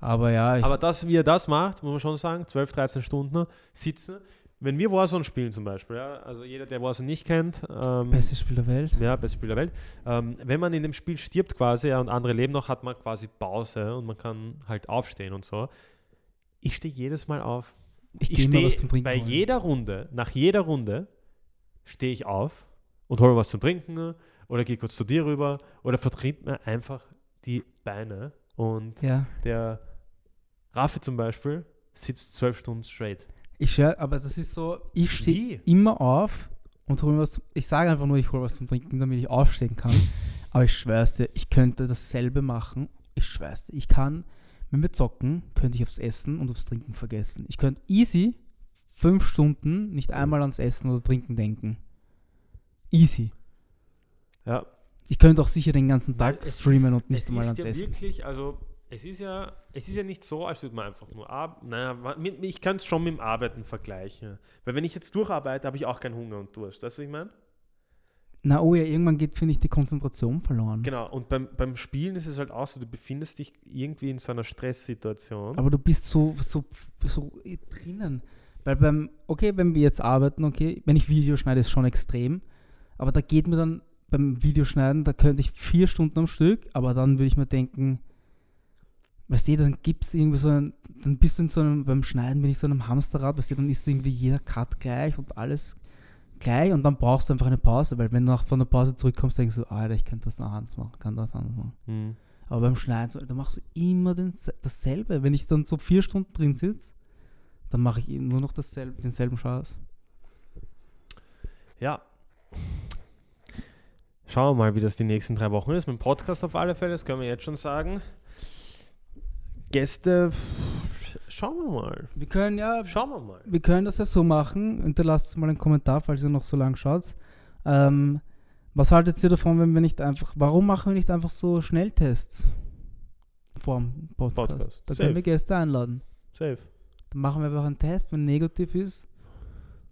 [SPEAKER 1] aber ja, ich,
[SPEAKER 2] Aber dass wie er das macht, muss man schon sagen, 12, 13 Stunden sitzen. Wenn wir Warzone spielen zum Beispiel, ja, also jeder, der Warzone nicht kennt, ähm,
[SPEAKER 1] bestes Spiel der Welt.
[SPEAKER 2] Ja, bestes Spiel der Welt. Ähm, wenn man in dem Spiel stirbt quasi ja, und andere leben noch, hat man quasi Pause und man kann halt aufstehen und so. Ich stehe jedes Mal auf.
[SPEAKER 1] Ich,
[SPEAKER 2] Ich stehe
[SPEAKER 1] zum Trinken
[SPEAKER 2] bei
[SPEAKER 1] holen.
[SPEAKER 2] jeder Runde, nach jeder Runde, stehe ich auf und hole was zum Trinken oder gehe kurz zu dir rüber oder vertritt mir einfach die Beine. Und
[SPEAKER 1] Ja,
[SPEAKER 2] der Raffi zum Beispiel sitzt zwölf Stunden straight.
[SPEAKER 1] ich schwör, aber das ist so, ich stehe immer auf und hole was. Ich sage einfach nur, ich hole was zum Trinken, damit ich aufstehen kann. Aber ich schwör's dir, ich könnte dasselbe machen. Ich schwör's dir, ich kann, wenn wir zocken, könnte ich aufs Essen und aufs Trinken vergessen. Ich könnte easy fünf Stunden nicht einmal ans Essen oder Trinken denken. Easy.
[SPEAKER 2] Ja,
[SPEAKER 1] Ich könnte auch sicher den ganzen
[SPEAKER 2] Weil
[SPEAKER 1] Tag
[SPEAKER 2] es
[SPEAKER 1] streamen
[SPEAKER 2] ist-
[SPEAKER 1] und nicht einmal
[SPEAKER 2] ist
[SPEAKER 1] ans
[SPEAKER 2] ja
[SPEAKER 1] Essen.
[SPEAKER 2] Wirklich, also es ist ja, es ist ja nicht so, als würde man einfach nur ab. Naja, ich kann es schon mit dem Arbeiten vergleichen. Weil wenn ich jetzt durcharbeite, habe ich auch keinen Hunger und Durst. Weißt du, was ich meine?
[SPEAKER 1] Na oh ja, irgendwann geht, finde ich, die Konzentration verloren.
[SPEAKER 2] Genau. Und beim, beim Spielen ist es halt auch so, du befindest dich irgendwie in so einer Stresssituation.
[SPEAKER 1] Aber du bist so, so, so drinnen. Weil beim, okay, wenn wir jetzt arbeiten, okay, wenn ich Video schneide, ist schon extrem. Aber da geht mir dann beim Videoschneiden, da könnte ich vier Stunden am Stück, aber dann würde ich mir denken, weißt du, dann gibt es irgendwie so ein, dann bist du in so einem, beim Schneiden bin ich so einem Hamsterrad, weißt du, dann ist irgendwie jeder Cut gleich und alles gleich und dann brauchst du einfach eine Pause, weil wenn du nach von der Pause zurückkommst, denkst du, Alter, ich könnte das noch anders machen, kann das anders machen.
[SPEAKER 2] Hm.
[SPEAKER 1] Aber beim Schneiden, so, da machst du immer den, dasselbe. Wenn ich dann so vier Stunden drin sitze, dann mache ich nur noch dasselbe, denselben Scheiß.
[SPEAKER 2] Ja. Schauen wir mal, wie das die nächsten drei Wochen ist. Mit dem Podcast auf alle Fälle, das können wir jetzt schon sagen. Gäste, schauen wir mal.
[SPEAKER 1] Wir können ja,
[SPEAKER 2] Schauen wir mal.
[SPEAKER 1] wir können das ja so machen. Hinterlasst mal einen Kommentar, falls ihr noch so lange schaut. Ähm, was haltet ihr davon, wenn wir nicht einfach, warum machen wir nicht einfach so Schnelltests vorm Podcast?
[SPEAKER 2] Podcast.
[SPEAKER 1] Da
[SPEAKER 2] Safe.
[SPEAKER 1] können wir Gäste einladen.
[SPEAKER 2] Safe.
[SPEAKER 1] Dann machen wir einfach einen Test, wenn negativ ist,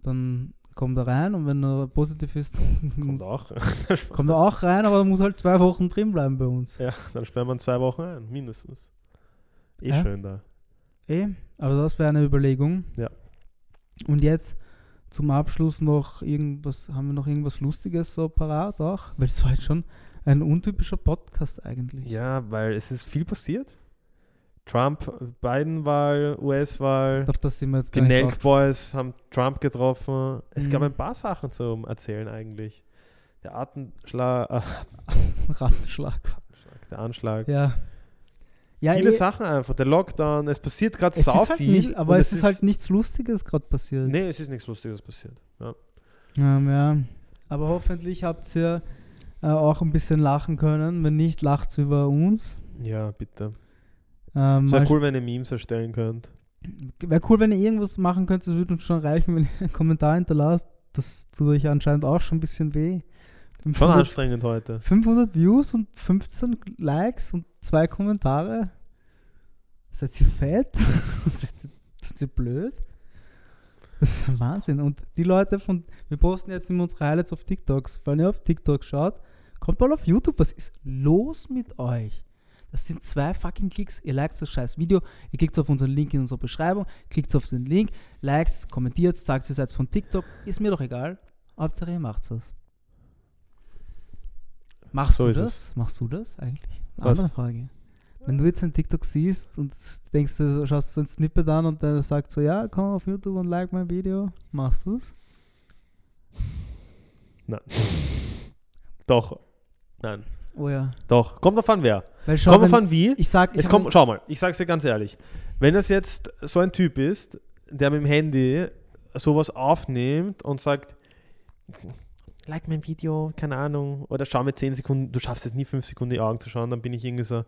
[SPEAKER 1] dann kommt er rein und wenn er positiv ist,
[SPEAKER 2] Kommt
[SPEAKER 1] muss-
[SPEAKER 2] auch.
[SPEAKER 1] kommt er auch rein, aber er muss halt zwei Wochen drin bleiben bei uns.
[SPEAKER 2] ja, dann sperren wir zwei Wochen ein, mindestens. Eh
[SPEAKER 1] Ja.
[SPEAKER 2] schön da.
[SPEAKER 1] Eh, aber das wäre eine Überlegung.
[SPEAKER 2] Ja.
[SPEAKER 1] Und jetzt zum Abschluss noch irgendwas, haben wir noch irgendwas Lustiges so parat auch? Weil es war jetzt schon ein untypischer Podcast eigentlich.
[SPEAKER 2] Ja, weil es ist viel passiert. Trump, Biden-Wahl, US-Wahl.
[SPEAKER 1] Auf das sind wir jetzt
[SPEAKER 2] Die Nelk. Boys haben Trump getroffen. Es gab
[SPEAKER 1] Mhm.
[SPEAKER 2] ein paar Sachen zum Erzählen eigentlich. Der Atemschlag, äh,
[SPEAKER 1] Rattenschlag.
[SPEAKER 2] der Anschlag.
[SPEAKER 1] Ja. Ja,
[SPEAKER 2] Viele
[SPEAKER 1] eh,
[SPEAKER 2] Sachen einfach. Der Lockdown, es passiert gerade
[SPEAKER 1] es
[SPEAKER 2] sau
[SPEAKER 1] ist halt
[SPEAKER 2] viel.
[SPEAKER 1] nicht, aber
[SPEAKER 2] und
[SPEAKER 1] es ist halt nichts Lustiges gerade passiert.
[SPEAKER 2] Nee, es ist nichts Lustiges passiert. Ja.
[SPEAKER 1] Ähm, ja. Aber hoffentlich habt ihr äh, auch ein bisschen lachen können. Wenn nicht, lacht über uns.
[SPEAKER 2] ja, bitte.
[SPEAKER 1] Ähm,
[SPEAKER 2] Es wäre cool, wenn ihr Memes erstellen könnt.
[SPEAKER 1] Wäre cool, wenn ihr irgendwas machen könnt. Es würde uns schon reichen, wenn ihr einen Kommentar hinterlasst. Das tut euch anscheinend auch schon ein bisschen weh.
[SPEAKER 2] Schon
[SPEAKER 1] 500,
[SPEAKER 2] anstrengend heute.
[SPEAKER 1] 500 Views und 15 Likes und zwei Kommentare. Seid ihr fett? Seid ihr, seid ihr blöd? Das ist ein Wahnsinn. Und die Leute von, wir posten jetzt immer unsere Highlights auf TikToks. Wenn ihr auf TikTok schaut, kommt mal auf YouTube. Was ist los mit euch? Das sind zwei fucking Klicks. Ihr liked das scheiß Video, ihr klickt auf unseren Link in unserer Beschreibung, klickt auf den Link, liked, kommentiert, sagt, ihr seid von TikTok. Ist mir doch egal. Hauptsache ihr macht's das. Machst
[SPEAKER 2] So
[SPEAKER 1] du das? Machst du das eigentlich?
[SPEAKER 2] Was?
[SPEAKER 1] andere Frage. Wenn du jetzt einen TikTok siehst und denkst, du schaust so ein Snippet an und der sagt so, ja, komm auf YouTube und like mein Video, machst du es?
[SPEAKER 2] Doch. Nein.
[SPEAKER 1] Oh ja.
[SPEAKER 2] Doch. Kommt davon wer.
[SPEAKER 1] Weil schau,
[SPEAKER 2] Kommt davon wie.
[SPEAKER 1] ich sag, ich
[SPEAKER 2] Es kommt, schau mal, ich sag's dir ganz ehrlich. Wenn das jetzt so ein Typ ist, der mit dem Handy sowas aufnimmt und sagt, like mein Video, keine Ahnung, oder schau mir 10 Sekunden, du schaffst es nie 5 Sekunden in die Augen zu schauen, dann bin ich irgendwie so,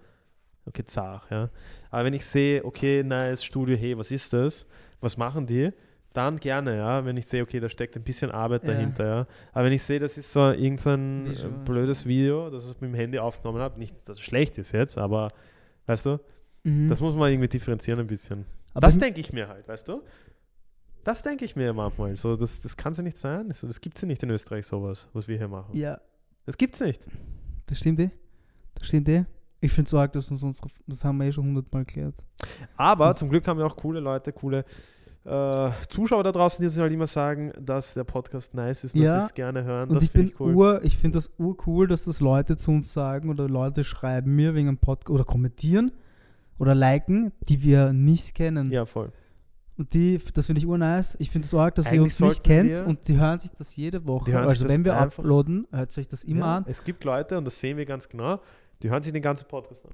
[SPEAKER 2] okay, zart, ja. Aber wenn ich sehe, okay, nice, Studio, hey, was ist das? Was machen die? Dann gerne, ja, wenn ich sehe, okay, da steckt ein bisschen Arbeit
[SPEAKER 1] Ja.
[SPEAKER 2] dahinter, ja. Aber wenn ich sehe, das ist so irgendein äh,
[SPEAKER 1] Visual.
[SPEAKER 2] blödes Video, das ich mit dem Handy aufgenommen habe, nichts, das schlecht ist jetzt, aber weißt du,
[SPEAKER 1] Mhm.
[SPEAKER 2] das muss man irgendwie differenzieren ein bisschen.
[SPEAKER 1] Aber
[SPEAKER 2] das denke ich mir halt, weißt du? Das denke ich mir manchmal. So, das das kann es ja nicht sein. So, das gibt es ja nicht in Österreich, sowas, was wir hier machen.
[SPEAKER 1] ja,
[SPEAKER 2] Das gibt's nicht.
[SPEAKER 1] das stimmt eh. Das stimmt eh. Ich finde es so arg, dass uns unsere, das haben wir eh schon hundertmal erklärt.
[SPEAKER 2] Aber
[SPEAKER 1] Sonst-
[SPEAKER 2] zum Glück haben wir auch coole Leute, coole äh, Zuschauer da draußen, die uns halt immer sagen, dass der Podcast nice ist
[SPEAKER 1] Ja,
[SPEAKER 2] dass sie es gerne hören.
[SPEAKER 1] Und
[SPEAKER 2] das finde ich cool.
[SPEAKER 1] ur, ich finde das urcool, dass das Leute zu uns sagen oder Leute schreiben mir wegen einem Podcast oder kommentieren oder liken, die wir nicht kennen.
[SPEAKER 2] ja, voll.
[SPEAKER 1] Und die, das finde ich urnice. Ich finde es arg, dass ihr uns nicht kennt und die hören sich das jede Woche. Also wenn wir uploaden, hört sich das immer
[SPEAKER 2] ja,
[SPEAKER 1] an.
[SPEAKER 2] Es gibt Leute, und das sehen wir ganz genau, die hören sich den ganzen Podcast an.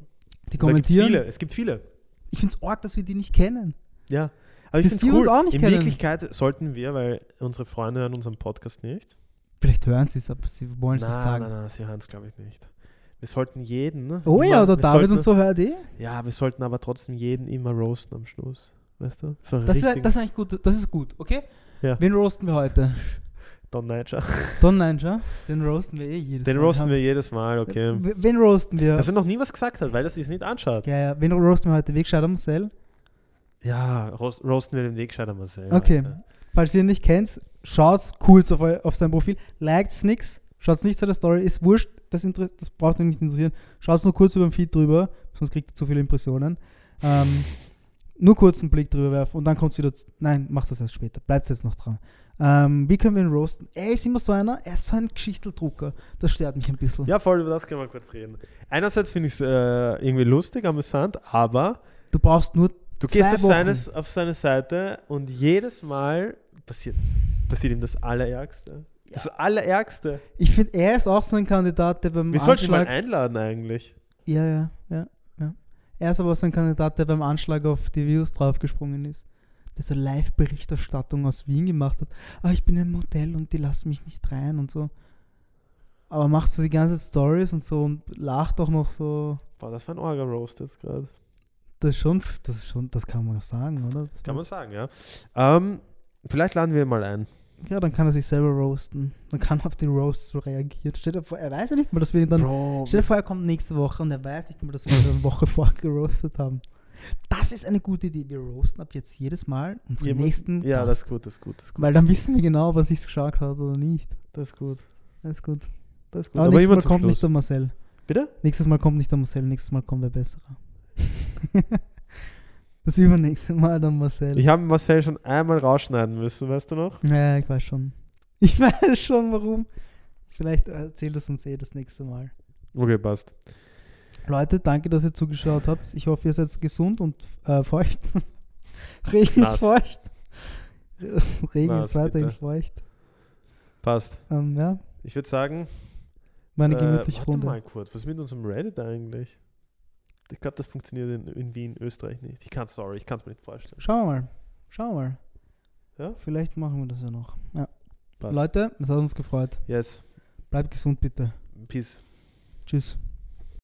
[SPEAKER 1] Die
[SPEAKER 2] Und
[SPEAKER 1] kommentieren.
[SPEAKER 2] viele. Es gibt viele.
[SPEAKER 1] Ich finde es arg, dass wir die nicht kennen.
[SPEAKER 2] Ja. Aber ich finde
[SPEAKER 1] die
[SPEAKER 2] es
[SPEAKER 1] uns
[SPEAKER 2] cool.
[SPEAKER 1] auch nicht
[SPEAKER 2] In
[SPEAKER 1] kennen.
[SPEAKER 2] Wirklichkeit sollten wir, weil unsere Freunde hören unseren Podcast nicht.
[SPEAKER 1] Vielleicht hören sie es, aber sie wollen es nicht
[SPEAKER 2] Nein,
[SPEAKER 1] sagen.
[SPEAKER 2] nein, nein, sie hören es, glaube ich, nicht. Wir sollten jeden. ne,
[SPEAKER 1] Oh ja,
[SPEAKER 2] immer-
[SPEAKER 1] oder
[SPEAKER 2] wir
[SPEAKER 1] David
[SPEAKER 2] sollten,
[SPEAKER 1] und so hört eh.
[SPEAKER 2] Ja, wir sollten aber trotzdem jeden immer roasten am Schluss. Weißt du? So
[SPEAKER 1] Das ist, das ist eigentlich gut. Das ist gut, okay?
[SPEAKER 2] Ja.
[SPEAKER 1] Wen roasten wir heute?
[SPEAKER 2] Don Nigel.
[SPEAKER 1] Don Ninja. Den roasten wir eh jedes
[SPEAKER 2] Den
[SPEAKER 1] Mal.
[SPEAKER 2] roasten
[SPEAKER 1] haben-
[SPEAKER 2] wir jedes Mal, okay.
[SPEAKER 1] Wen roasten wir?
[SPEAKER 2] Dass er noch nie was gesagt hat, weil er sich nicht anschaut.
[SPEAKER 1] ja, ja. Wen roasten wir heute? Wegscheider Marcel?
[SPEAKER 2] Ja, roast, roasten wir den Wegscheider Marcel.
[SPEAKER 1] Okay.
[SPEAKER 2] Alter.
[SPEAKER 1] Falls ihr ihn nicht kennt, schaut's kurz auf, auf sein Profil. Liked's nix. Schaut's nicht zu der Story. Ist wurscht. Das, das braucht euch nicht interessieren. Schaut's nur kurz über den Feed drüber. Sonst kriegt ihr zu viele Impressionen. Ähm, nur kurz einen Blick drüber werfen und dann kommt es wieder. zu- Nein, mach das erst später. Bleibt jetzt noch dran. Ähm, wie können wir ihn roasten? Er ist immer so einer, er ist so ein Geschichteldrucker. Das stört mich ein bisschen.
[SPEAKER 2] Ja, voll, über das können wir kurz reden. Einerseits finde ich es äh, irgendwie lustig, amüsant, aber
[SPEAKER 1] Du brauchst nur.
[SPEAKER 2] du gehst auf, seines, auf seine Seite und jedes Mal passiert. Passiert ihm das Allerärgste. Das Allerärgste.
[SPEAKER 1] Ich finde, er ist auch so ein Kandidat, der beim
[SPEAKER 2] Wir sollten ihn mal einladen eigentlich.
[SPEAKER 1] Ja, ja, ja, ja. Er ist aber so ein Kandidat, der beim Anschlag auf die Views draufgesprungen ist. Der so Live-Berichterstattung aus Wien gemacht hat. Ah, ich bin im Modell und die lassen mich nicht rein und so. Aber macht so die ganze Stories und so und lacht auch noch so.
[SPEAKER 2] Boah, das war ein Orga-Roast jetzt gerade.
[SPEAKER 1] Das ist schon, das ist schon, das kann man sagen, oder? Das
[SPEAKER 2] Kann man
[SPEAKER 1] war-
[SPEAKER 2] sagen, ja. Ähm, vielleicht laden wir ihn mal ein.
[SPEAKER 1] Ja, dann kann er sich selber roasten. Dann kann er auf die Roasts so reagieren. Stell dir vor, er weiß ja nicht mal, dass wir ihn dann
[SPEAKER 2] Bro,
[SPEAKER 1] Stell dir vor, er kommt nächste Woche und er weiß nicht mal, dass wir ihn eine Woche vorher geroastet haben. Das ist eine gute Idee. Wir roasten ab jetzt jedes Mal unseren
[SPEAKER 2] Jemand-
[SPEAKER 1] nächsten
[SPEAKER 2] Ja,
[SPEAKER 1] Gast.
[SPEAKER 2] das ist gut, das ist gut. Das ist gut
[SPEAKER 1] Weil dann
[SPEAKER 2] ist
[SPEAKER 1] wissen wir genau, er sich's geschaut hat oder nicht.
[SPEAKER 2] gut, Das ist gut.
[SPEAKER 1] Das ist gut.
[SPEAKER 2] Das ist gut.
[SPEAKER 1] Aber,
[SPEAKER 2] Aber,
[SPEAKER 1] nächstes Mal kommt
[SPEAKER 2] Schluss.
[SPEAKER 1] nicht der Marcel.
[SPEAKER 2] Bitte?
[SPEAKER 1] Nächstes Mal kommt nicht der Marcel, nächstes Mal kommt der Bessere. das übernächste Mal der Marcel.
[SPEAKER 2] Ich habe Marcel schon einmal rausschneiden müssen, weißt du noch?
[SPEAKER 1] ja, ich weiß schon. Ich weiß schon, warum. Vielleicht erzählt es uns eh das nächste Mal.
[SPEAKER 2] Okay, passt.
[SPEAKER 1] Leute, danke, dass ihr zugeschaut habt. Ich hoffe, ihr seid gesund und äh, feucht. Regen ist feucht. Regen
[SPEAKER 2] Nass,
[SPEAKER 1] ist weiterhin
[SPEAKER 2] bitte.
[SPEAKER 1] feucht.
[SPEAKER 2] Passt.
[SPEAKER 1] Ähm, ja,
[SPEAKER 2] Ich würde sagen,
[SPEAKER 1] war eine
[SPEAKER 2] äh,
[SPEAKER 1] gemütliche
[SPEAKER 2] warte
[SPEAKER 1] Runde.
[SPEAKER 2] mal kurz. Was ist mit unserem Reddit eigentlich? Ich glaube, das funktioniert in, in Wien, Österreich nicht. Ich kann sorry, ich kann es mir nicht vorstellen.
[SPEAKER 1] Schauen wir mal. Schauen wir mal.
[SPEAKER 2] Ja?
[SPEAKER 1] Vielleicht machen wir das ja noch. Ja. Leute, es hat uns gefreut.
[SPEAKER 2] Yes.
[SPEAKER 1] Bleibt gesund bitte.
[SPEAKER 2] Peace.
[SPEAKER 1] Tschüss.